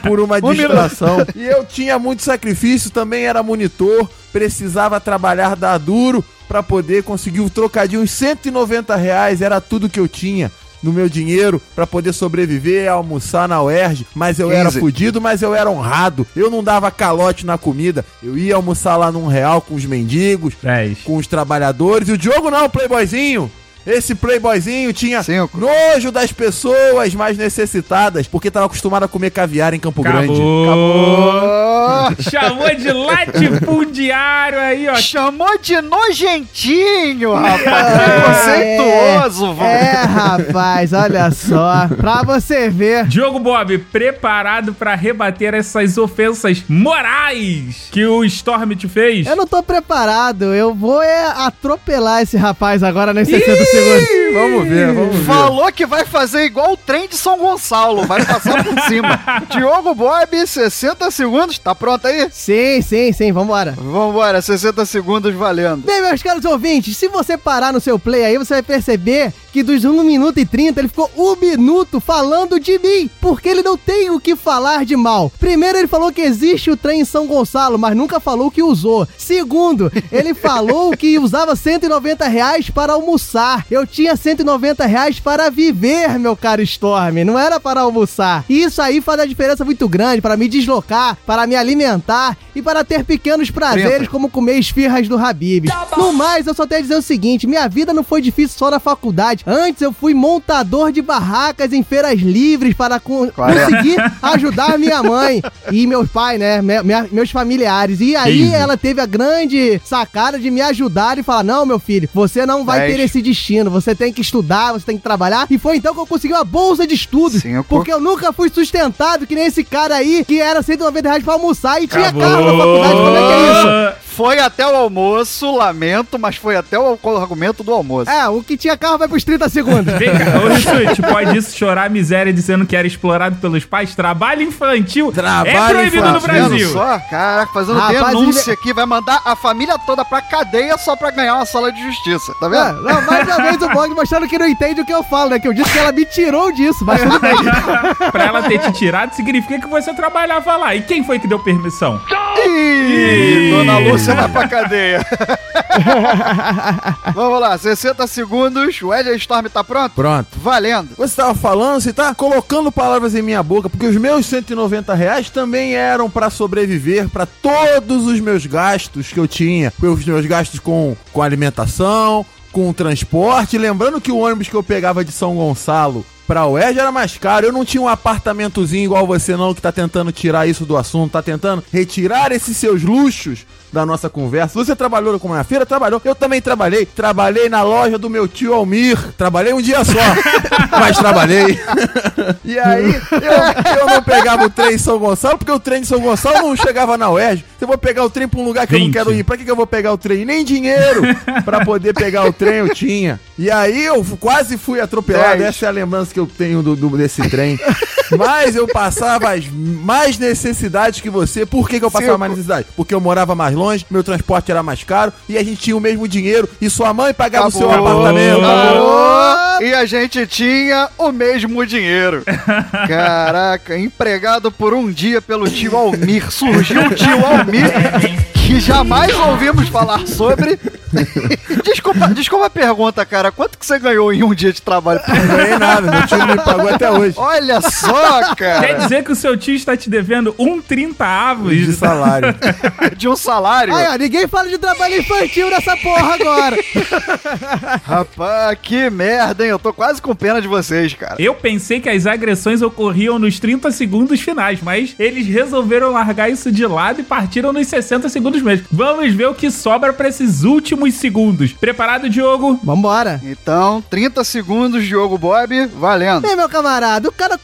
por uma distração. E eu tinha muito sacrifício, também era monitor, precisava trabalhar dar duro pra poder conseguir o trocadinho, uns 190 reais, era tudo que eu tinha. No meu dinheiro pra poder sobreviver, almoçar na UERJ, mas eu era 15. fudido, mas eu era honrado. Eu não dava calote na comida. Eu ia almoçar lá num real com os mendigos, 10. com os trabalhadores. E o Diogo não, playboyzinho. Esse playboyzinho tinha Cinco. nojo das pessoas mais necessitadas, porque tava acostumado a comer caviar em Campo Grande. Acabou. Chamou de latifundiário aí, ó. Chamou de nojentinho, rapaz. Preconceituoso, vô. É, rapaz, olha só. Pra você ver. Diogo Bob, preparado pra rebater essas ofensas morais que o Storm te fez? Eu não tô preparado. Eu vou é, atropelar esse rapaz agora nos 60 segundos. Vamos ver, vamos ver. Falou que vai fazer igual o trem de São Gonçalo, vai passar por cima. Diogo Bob, 60 segundos, tá pronto aí? Sim, sim, sim, vambora. Vambora, 60 segundos valendo. Bem, meus caros ouvintes, se você parar no seu play aí, você vai perceber que dos 1 minuto e 30 ele ficou um minuto falando de mim, porque ele não tem o que falar de mal. Primeiro, ele falou que existe o trem em São Gonçalo, mas nunca falou que usou. Segundo, ele falou que usava 190 reais para almoçar. Eu tinha 190 reais para viver, meu caro Storm, não era para almoçar. E isso aí faz uma diferença muito grande para me deslocar, para me alimentar e para ter pequenos prazeres, Trinta. como comer esfirras do Habib. No mais, eu só tenho a dizer o seguinte: minha vida não foi difícil só na faculdade. Antes eu fui montador de barracas em feiras livres para co- conseguir ajudar minha mãe e meus pais, né? me- minha- meus familiares. E aí ela teve a grande sacada de me ajudar e falar: não, meu filho, você não vai Dez. ter esse destino. Você tem que estudar, você tem que trabalhar. E foi então que eu consegui uma bolsa de estudos. Cinco. Porque eu nunca fui sustentado que nem esse cara aí, que era 190 reais pra almoçar e tinha Acabou. carro na faculdade. Como é que é isso? Foi até o almoço, lamento, mas foi até o argumento do almoço. É, o que tinha carro vai pros 30 segundos. Vem cá, ô Rissuti, pode isso chorar miséria dizendo que era explorado pelos pais? Trabalho infantil Trabalho é proibido no infantil. Vendo Brasil. só? Caraca, fazendo Rapaz, denúncia ele- aqui, vai mandar a família toda pra cadeia só pra ganhar uma sala de justiça, tá É, vendo? não, mais uma vez o Bog mostrando que não entende o que eu falo, né? Que eu disse que ela me tirou disso, mas tudo bem. pra ela ter te tirado, significa que você trabalhava lá. E quem foi que deu permissão? Ih, Dona Lúcia vai pra cadeia. Vamos lá, 60 segundos, o Ed Storm tá pronto? Pronto. Valendo. Você tava falando, você tá colocando palavras em minha boca, porque os meus 190 reais também eram pra sobreviver pra todos os meus gastos que eu tinha. Os meus gastos com, com alimentação, com transporte. Lembrando que o ônibus que eu pegava de São Gonçalo pra UERJ era mais caro. Eu não tinha um apartamentozinho igual você não, que tá tentando tirar isso do assunto, tá tentando retirar esses seus luxos da nossa conversa. Você trabalhou com a feira? Trabalhou. Eu também trabalhei. Trabalhei na loja do meu tio Almir. Trabalhei um dia só, mas trabalhei. e aí, eu, eu não pegava o trem em São Gonçalo, porque o trem de São Gonçalo não chegava na UERJ. Se eu vou pegar o trem pra um lugar que eu não 20. quero ir, pra que, que eu vou pegar o trem? Nem dinheiro pra poder pegar o trem eu tinha. E aí eu quase fui atropelado. Dez. Essa é a lembrança que eu tenho do, do- desse trem. Mas eu passava as mais necessidades que você. Por que, que eu passava Cinco. mais necessidade? Porque eu morava mais longe, meu transporte era mais caro e a gente tinha o mesmo dinheiro e sua mãe pagava o seu apartamento. Acabou. E a gente tinha o mesmo dinheiro. Caraca, empregado por um dia pelo tio Almir. Surgiu o tio Almir, que jamais ouvimos falar sobre. Desculpa, desculpa a pergunta, cara. Quanto que você ganhou em um dia de trabalho? Não ganhei nada, meu tio não me pagou até hoje. Olha só, Quer cara. dizer que o seu tio está te devendo um 30 avos De salário. De um salário. Aí, ó, ninguém fala de trabalho infantil nessa porra agora. Rapaz, que merda, hein? Eu tô quase com pena de vocês, cara. Eu pensei que as agressões ocorriam nos 30 segundos finais, mas eles resolveram largar isso de lado e partiram nos 60 segundos mesmo. Vamos ver o que sobra pra esses últimos segundos. Preparado, Diogo? Vambora. Então, 30 segundos, Diogo Bob, valendo. Bem, meu camarada, o cara é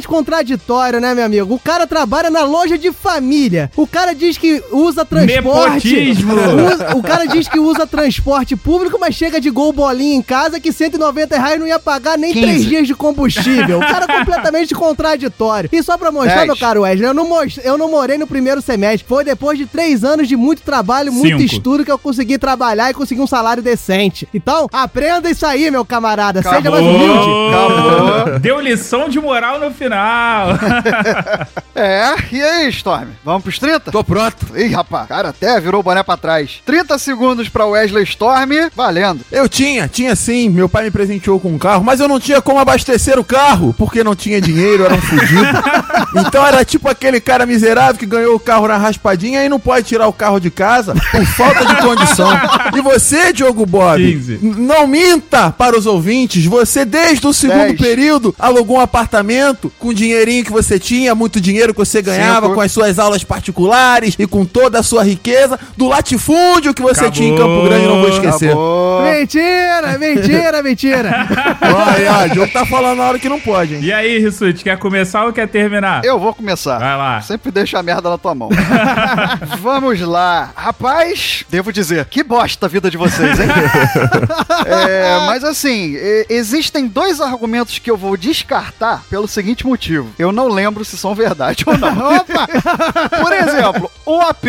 completamente contraditório, né, meu amigo? O cara trabalha na loja de família. O cara diz que usa transporte. Nepotismo. Usa- o cara diz que usa transporte público, mas chega de gol bolinha em casa que 190 reais não ia pagar nem 15. três dias de combustível. O cara é completamente contraditório. E só pra mostrar, Dez. meu caro Wesley, eu não, eu não morei no primeiro semestre. Foi depois de três anos de muito trabalho, muito Cinco. estudo que eu consegui trabalhar e conseguir um salário decente. Então, aprenda isso aí, meu camarada. Seja mais Acabou. humilde. Acabou. Deu lição de moral no final. É, e aí, Storm? Vamos pros 30? Tô pronto. Ih, rapaz, cara até virou o boné pra trás. 30 segundos pra Wesley Storm, valendo. Eu tinha, tinha sim. Meu pai me presenteou com um carro, mas eu não tinha como abastecer o carro, porque não tinha dinheiro, era um fudido. Então era tipo aquele cara miserável que ganhou o carro na raspadinha e não pode tirar o carro de casa por falta de condição. E você, Diogo Bob, 15. n- não minta para os ouvintes. Você, desde o segundo Dez. período, alugou um apartamento com o dinheirinho que você tinha, muito dinheiro que você ganhava Cinco. com as suas aulas particulares e com toda a sua riqueza, do latifúndio que você Acabou. tinha em Campo Grande, não vou esquecer. Acabou. Mentira, mentira, mentira. Olha, ó, o Diogo tá falando na hora que não pode, hein? E aí, Rissuti, quer começar ou quer terminar? Eu vou começar. Vai lá. Sempre deixa a merda na tua mão. Vamos lá. Rapaz, devo dizer, que bosta a vida de vocês, hein? É, mas assim, existem dois argumentos que eu vou descartar pelo seguinte motivo. Eu não lembro se são verdade ou não. Opa! Por exemplo, o AP.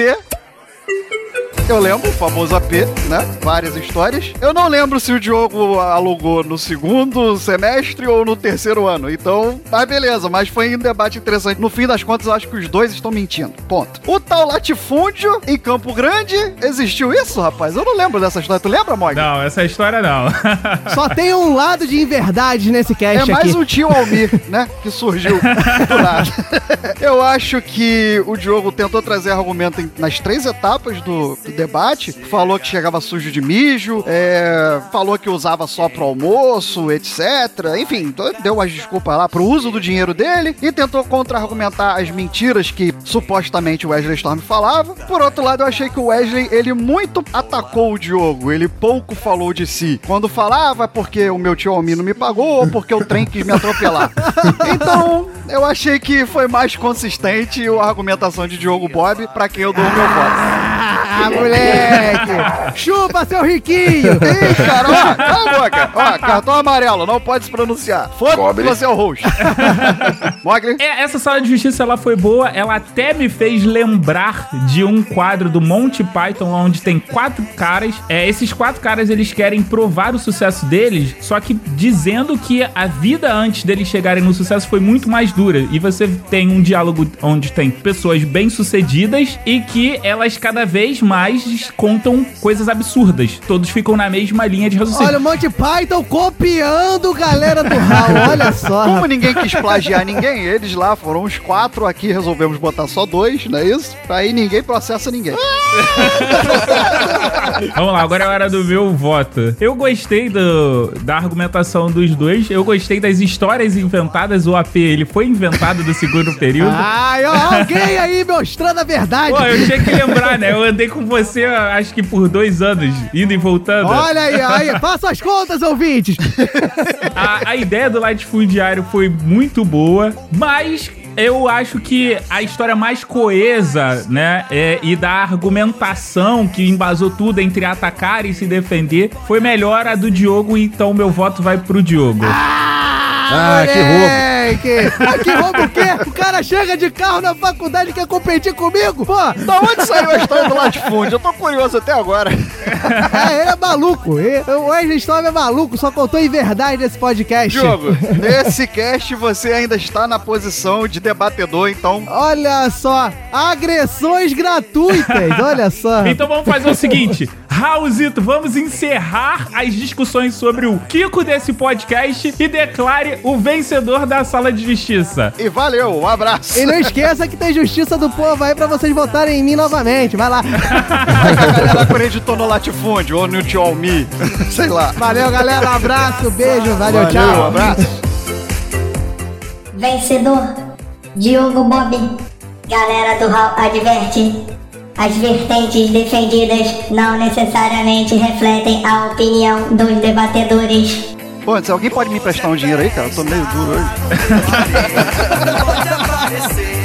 Eu lembro, o famoso AP, né? Várias histórias. Eu não lembro se o Diogo alugou no segundo semestre ou no terceiro ano. Então, tá beleza, mas foi um debate interessante. No fim das contas, eu acho que os dois estão mentindo. Ponto. O tal latifúndio em Campo Grande, existiu isso, rapaz? Eu não lembro dessa história. Tu lembra, Mog? Não, essa história não. Só tem um lado de inverdade nesse É cast mais aqui. um tio Almir, né? Que surgiu do nada. Eu acho que o Diogo tentou trazer argumento nas três etapas do, do debate. Falou que chegava sujo de mijo, é, falou que usava só pro almoço, etc. Enfim, deu as desculpas lá pro uso do dinheiro dele e tentou contra-argumentar as mentiras que supostamente o Wesley Storm falava. Por outro lado, eu achei que o Wesley, ele muito atacou o Diogo, ele pouco falou de si. Quando falava porque o meu tio Almir não me pagou ou porque o trem quis me atropelar. Então, eu achei que foi mais consistente a argumentação de Diogo Bob, pra quem eu dou o meu voto. Ah, moleque! Chupa, seu riquinho! Ih, cara, ó, cala a boca. Ó, cartão amarelo, não pode se pronunciar. Foda-se você é o host. Mogli? É, essa sala de justiça ela foi boa, ela até me fez lembrar de um quadro do Monty Python onde tem quatro caras. É, esses quatro caras eles querem provar o sucesso deles, só que dizendo que a vida antes deles chegarem no sucesso foi muito mais dura. E você tem um diálogo onde tem pessoas bem-sucedidas e que elas cada vez mais contam coisas absurdas. Todos ficam na mesma linha de raciocínio. Olha o Monty Python copiando galera do Hall, olha só. Como ninguém quis plagiar ninguém, eles lá foram uns quatro, aqui resolvemos botar só dois, não é isso? Aí ninguém processa ninguém. Vamos lá, agora é a hora do meu voto. Eu gostei do, da argumentação dos dois, eu gostei das histórias inventadas. O AP, ele foi inventado do segundo período. Ai, ó, alguém aí mostrando a verdade. Pô, eu tinha que lembrar, né? Eu andei com você, acho que por dois anos, indo e voltando. Olha aí, aí, faça as contas, ouvintes. A, a ideia do latifundiário foi muito boa, mas eu acho que a história mais coesa, né, é, e da argumentação que embasou tudo entre atacar e se defender, foi melhor a do Diogo, então meu voto vai pro Diogo. Ah, que roubo. Moleque! Ah, que roubo o quê? O cara chega de carro na faculdade e quer competir comigo? Pô, Da onde saiu a história do latifúndio? Eu tô curioso até agora. é, ele é maluco. Ele- O Wesley Storm é maluco, só contou em verdade nesse podcast. Diogo, nesse cast você ainda está na posição de debatedor, então Olha só, agressões gratuitas, olha só. Então vamos fazer o seguinte, Raulzito, vamos encerrar as discussões sobre o Kiko desse podcast e declare o vencedor da sala de justiça. E valeu, um abraço. E não esqueça que tem justiça do povo aí pra vocês votarem em mim novamente. Vai lá. A galera acreditou no latifúndio ou no tio Almi, sei lá. Valeu, galera. Um abraço, beijo, valeu, Um tchau. abraço. Vencedor, Diogo Bob. Galera do Hall adverte. As vertentes defendidas não necessariamente refletem a opinião dos debatedores. Pô, alguém pode me emprestar um dinheiro aí, cara? Eu tô meio duro hoje.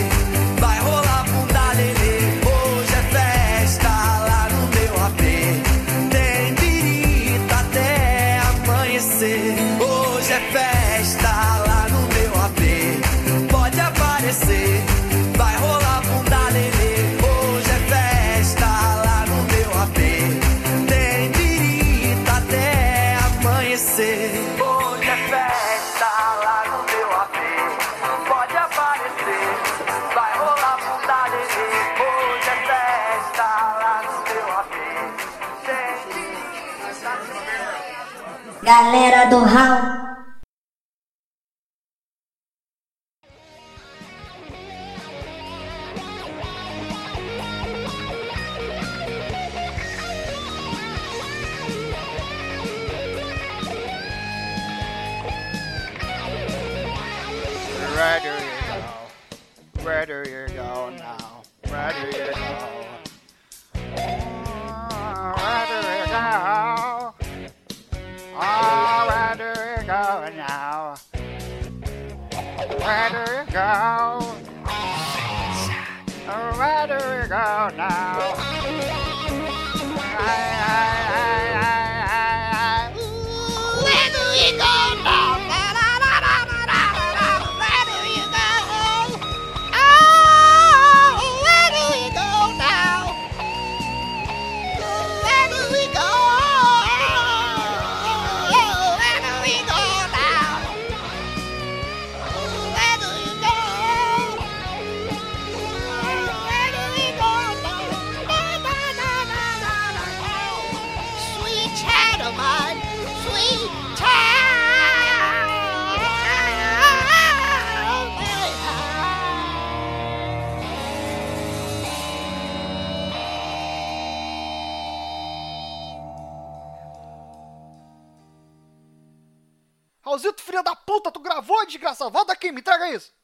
Galera do Hall.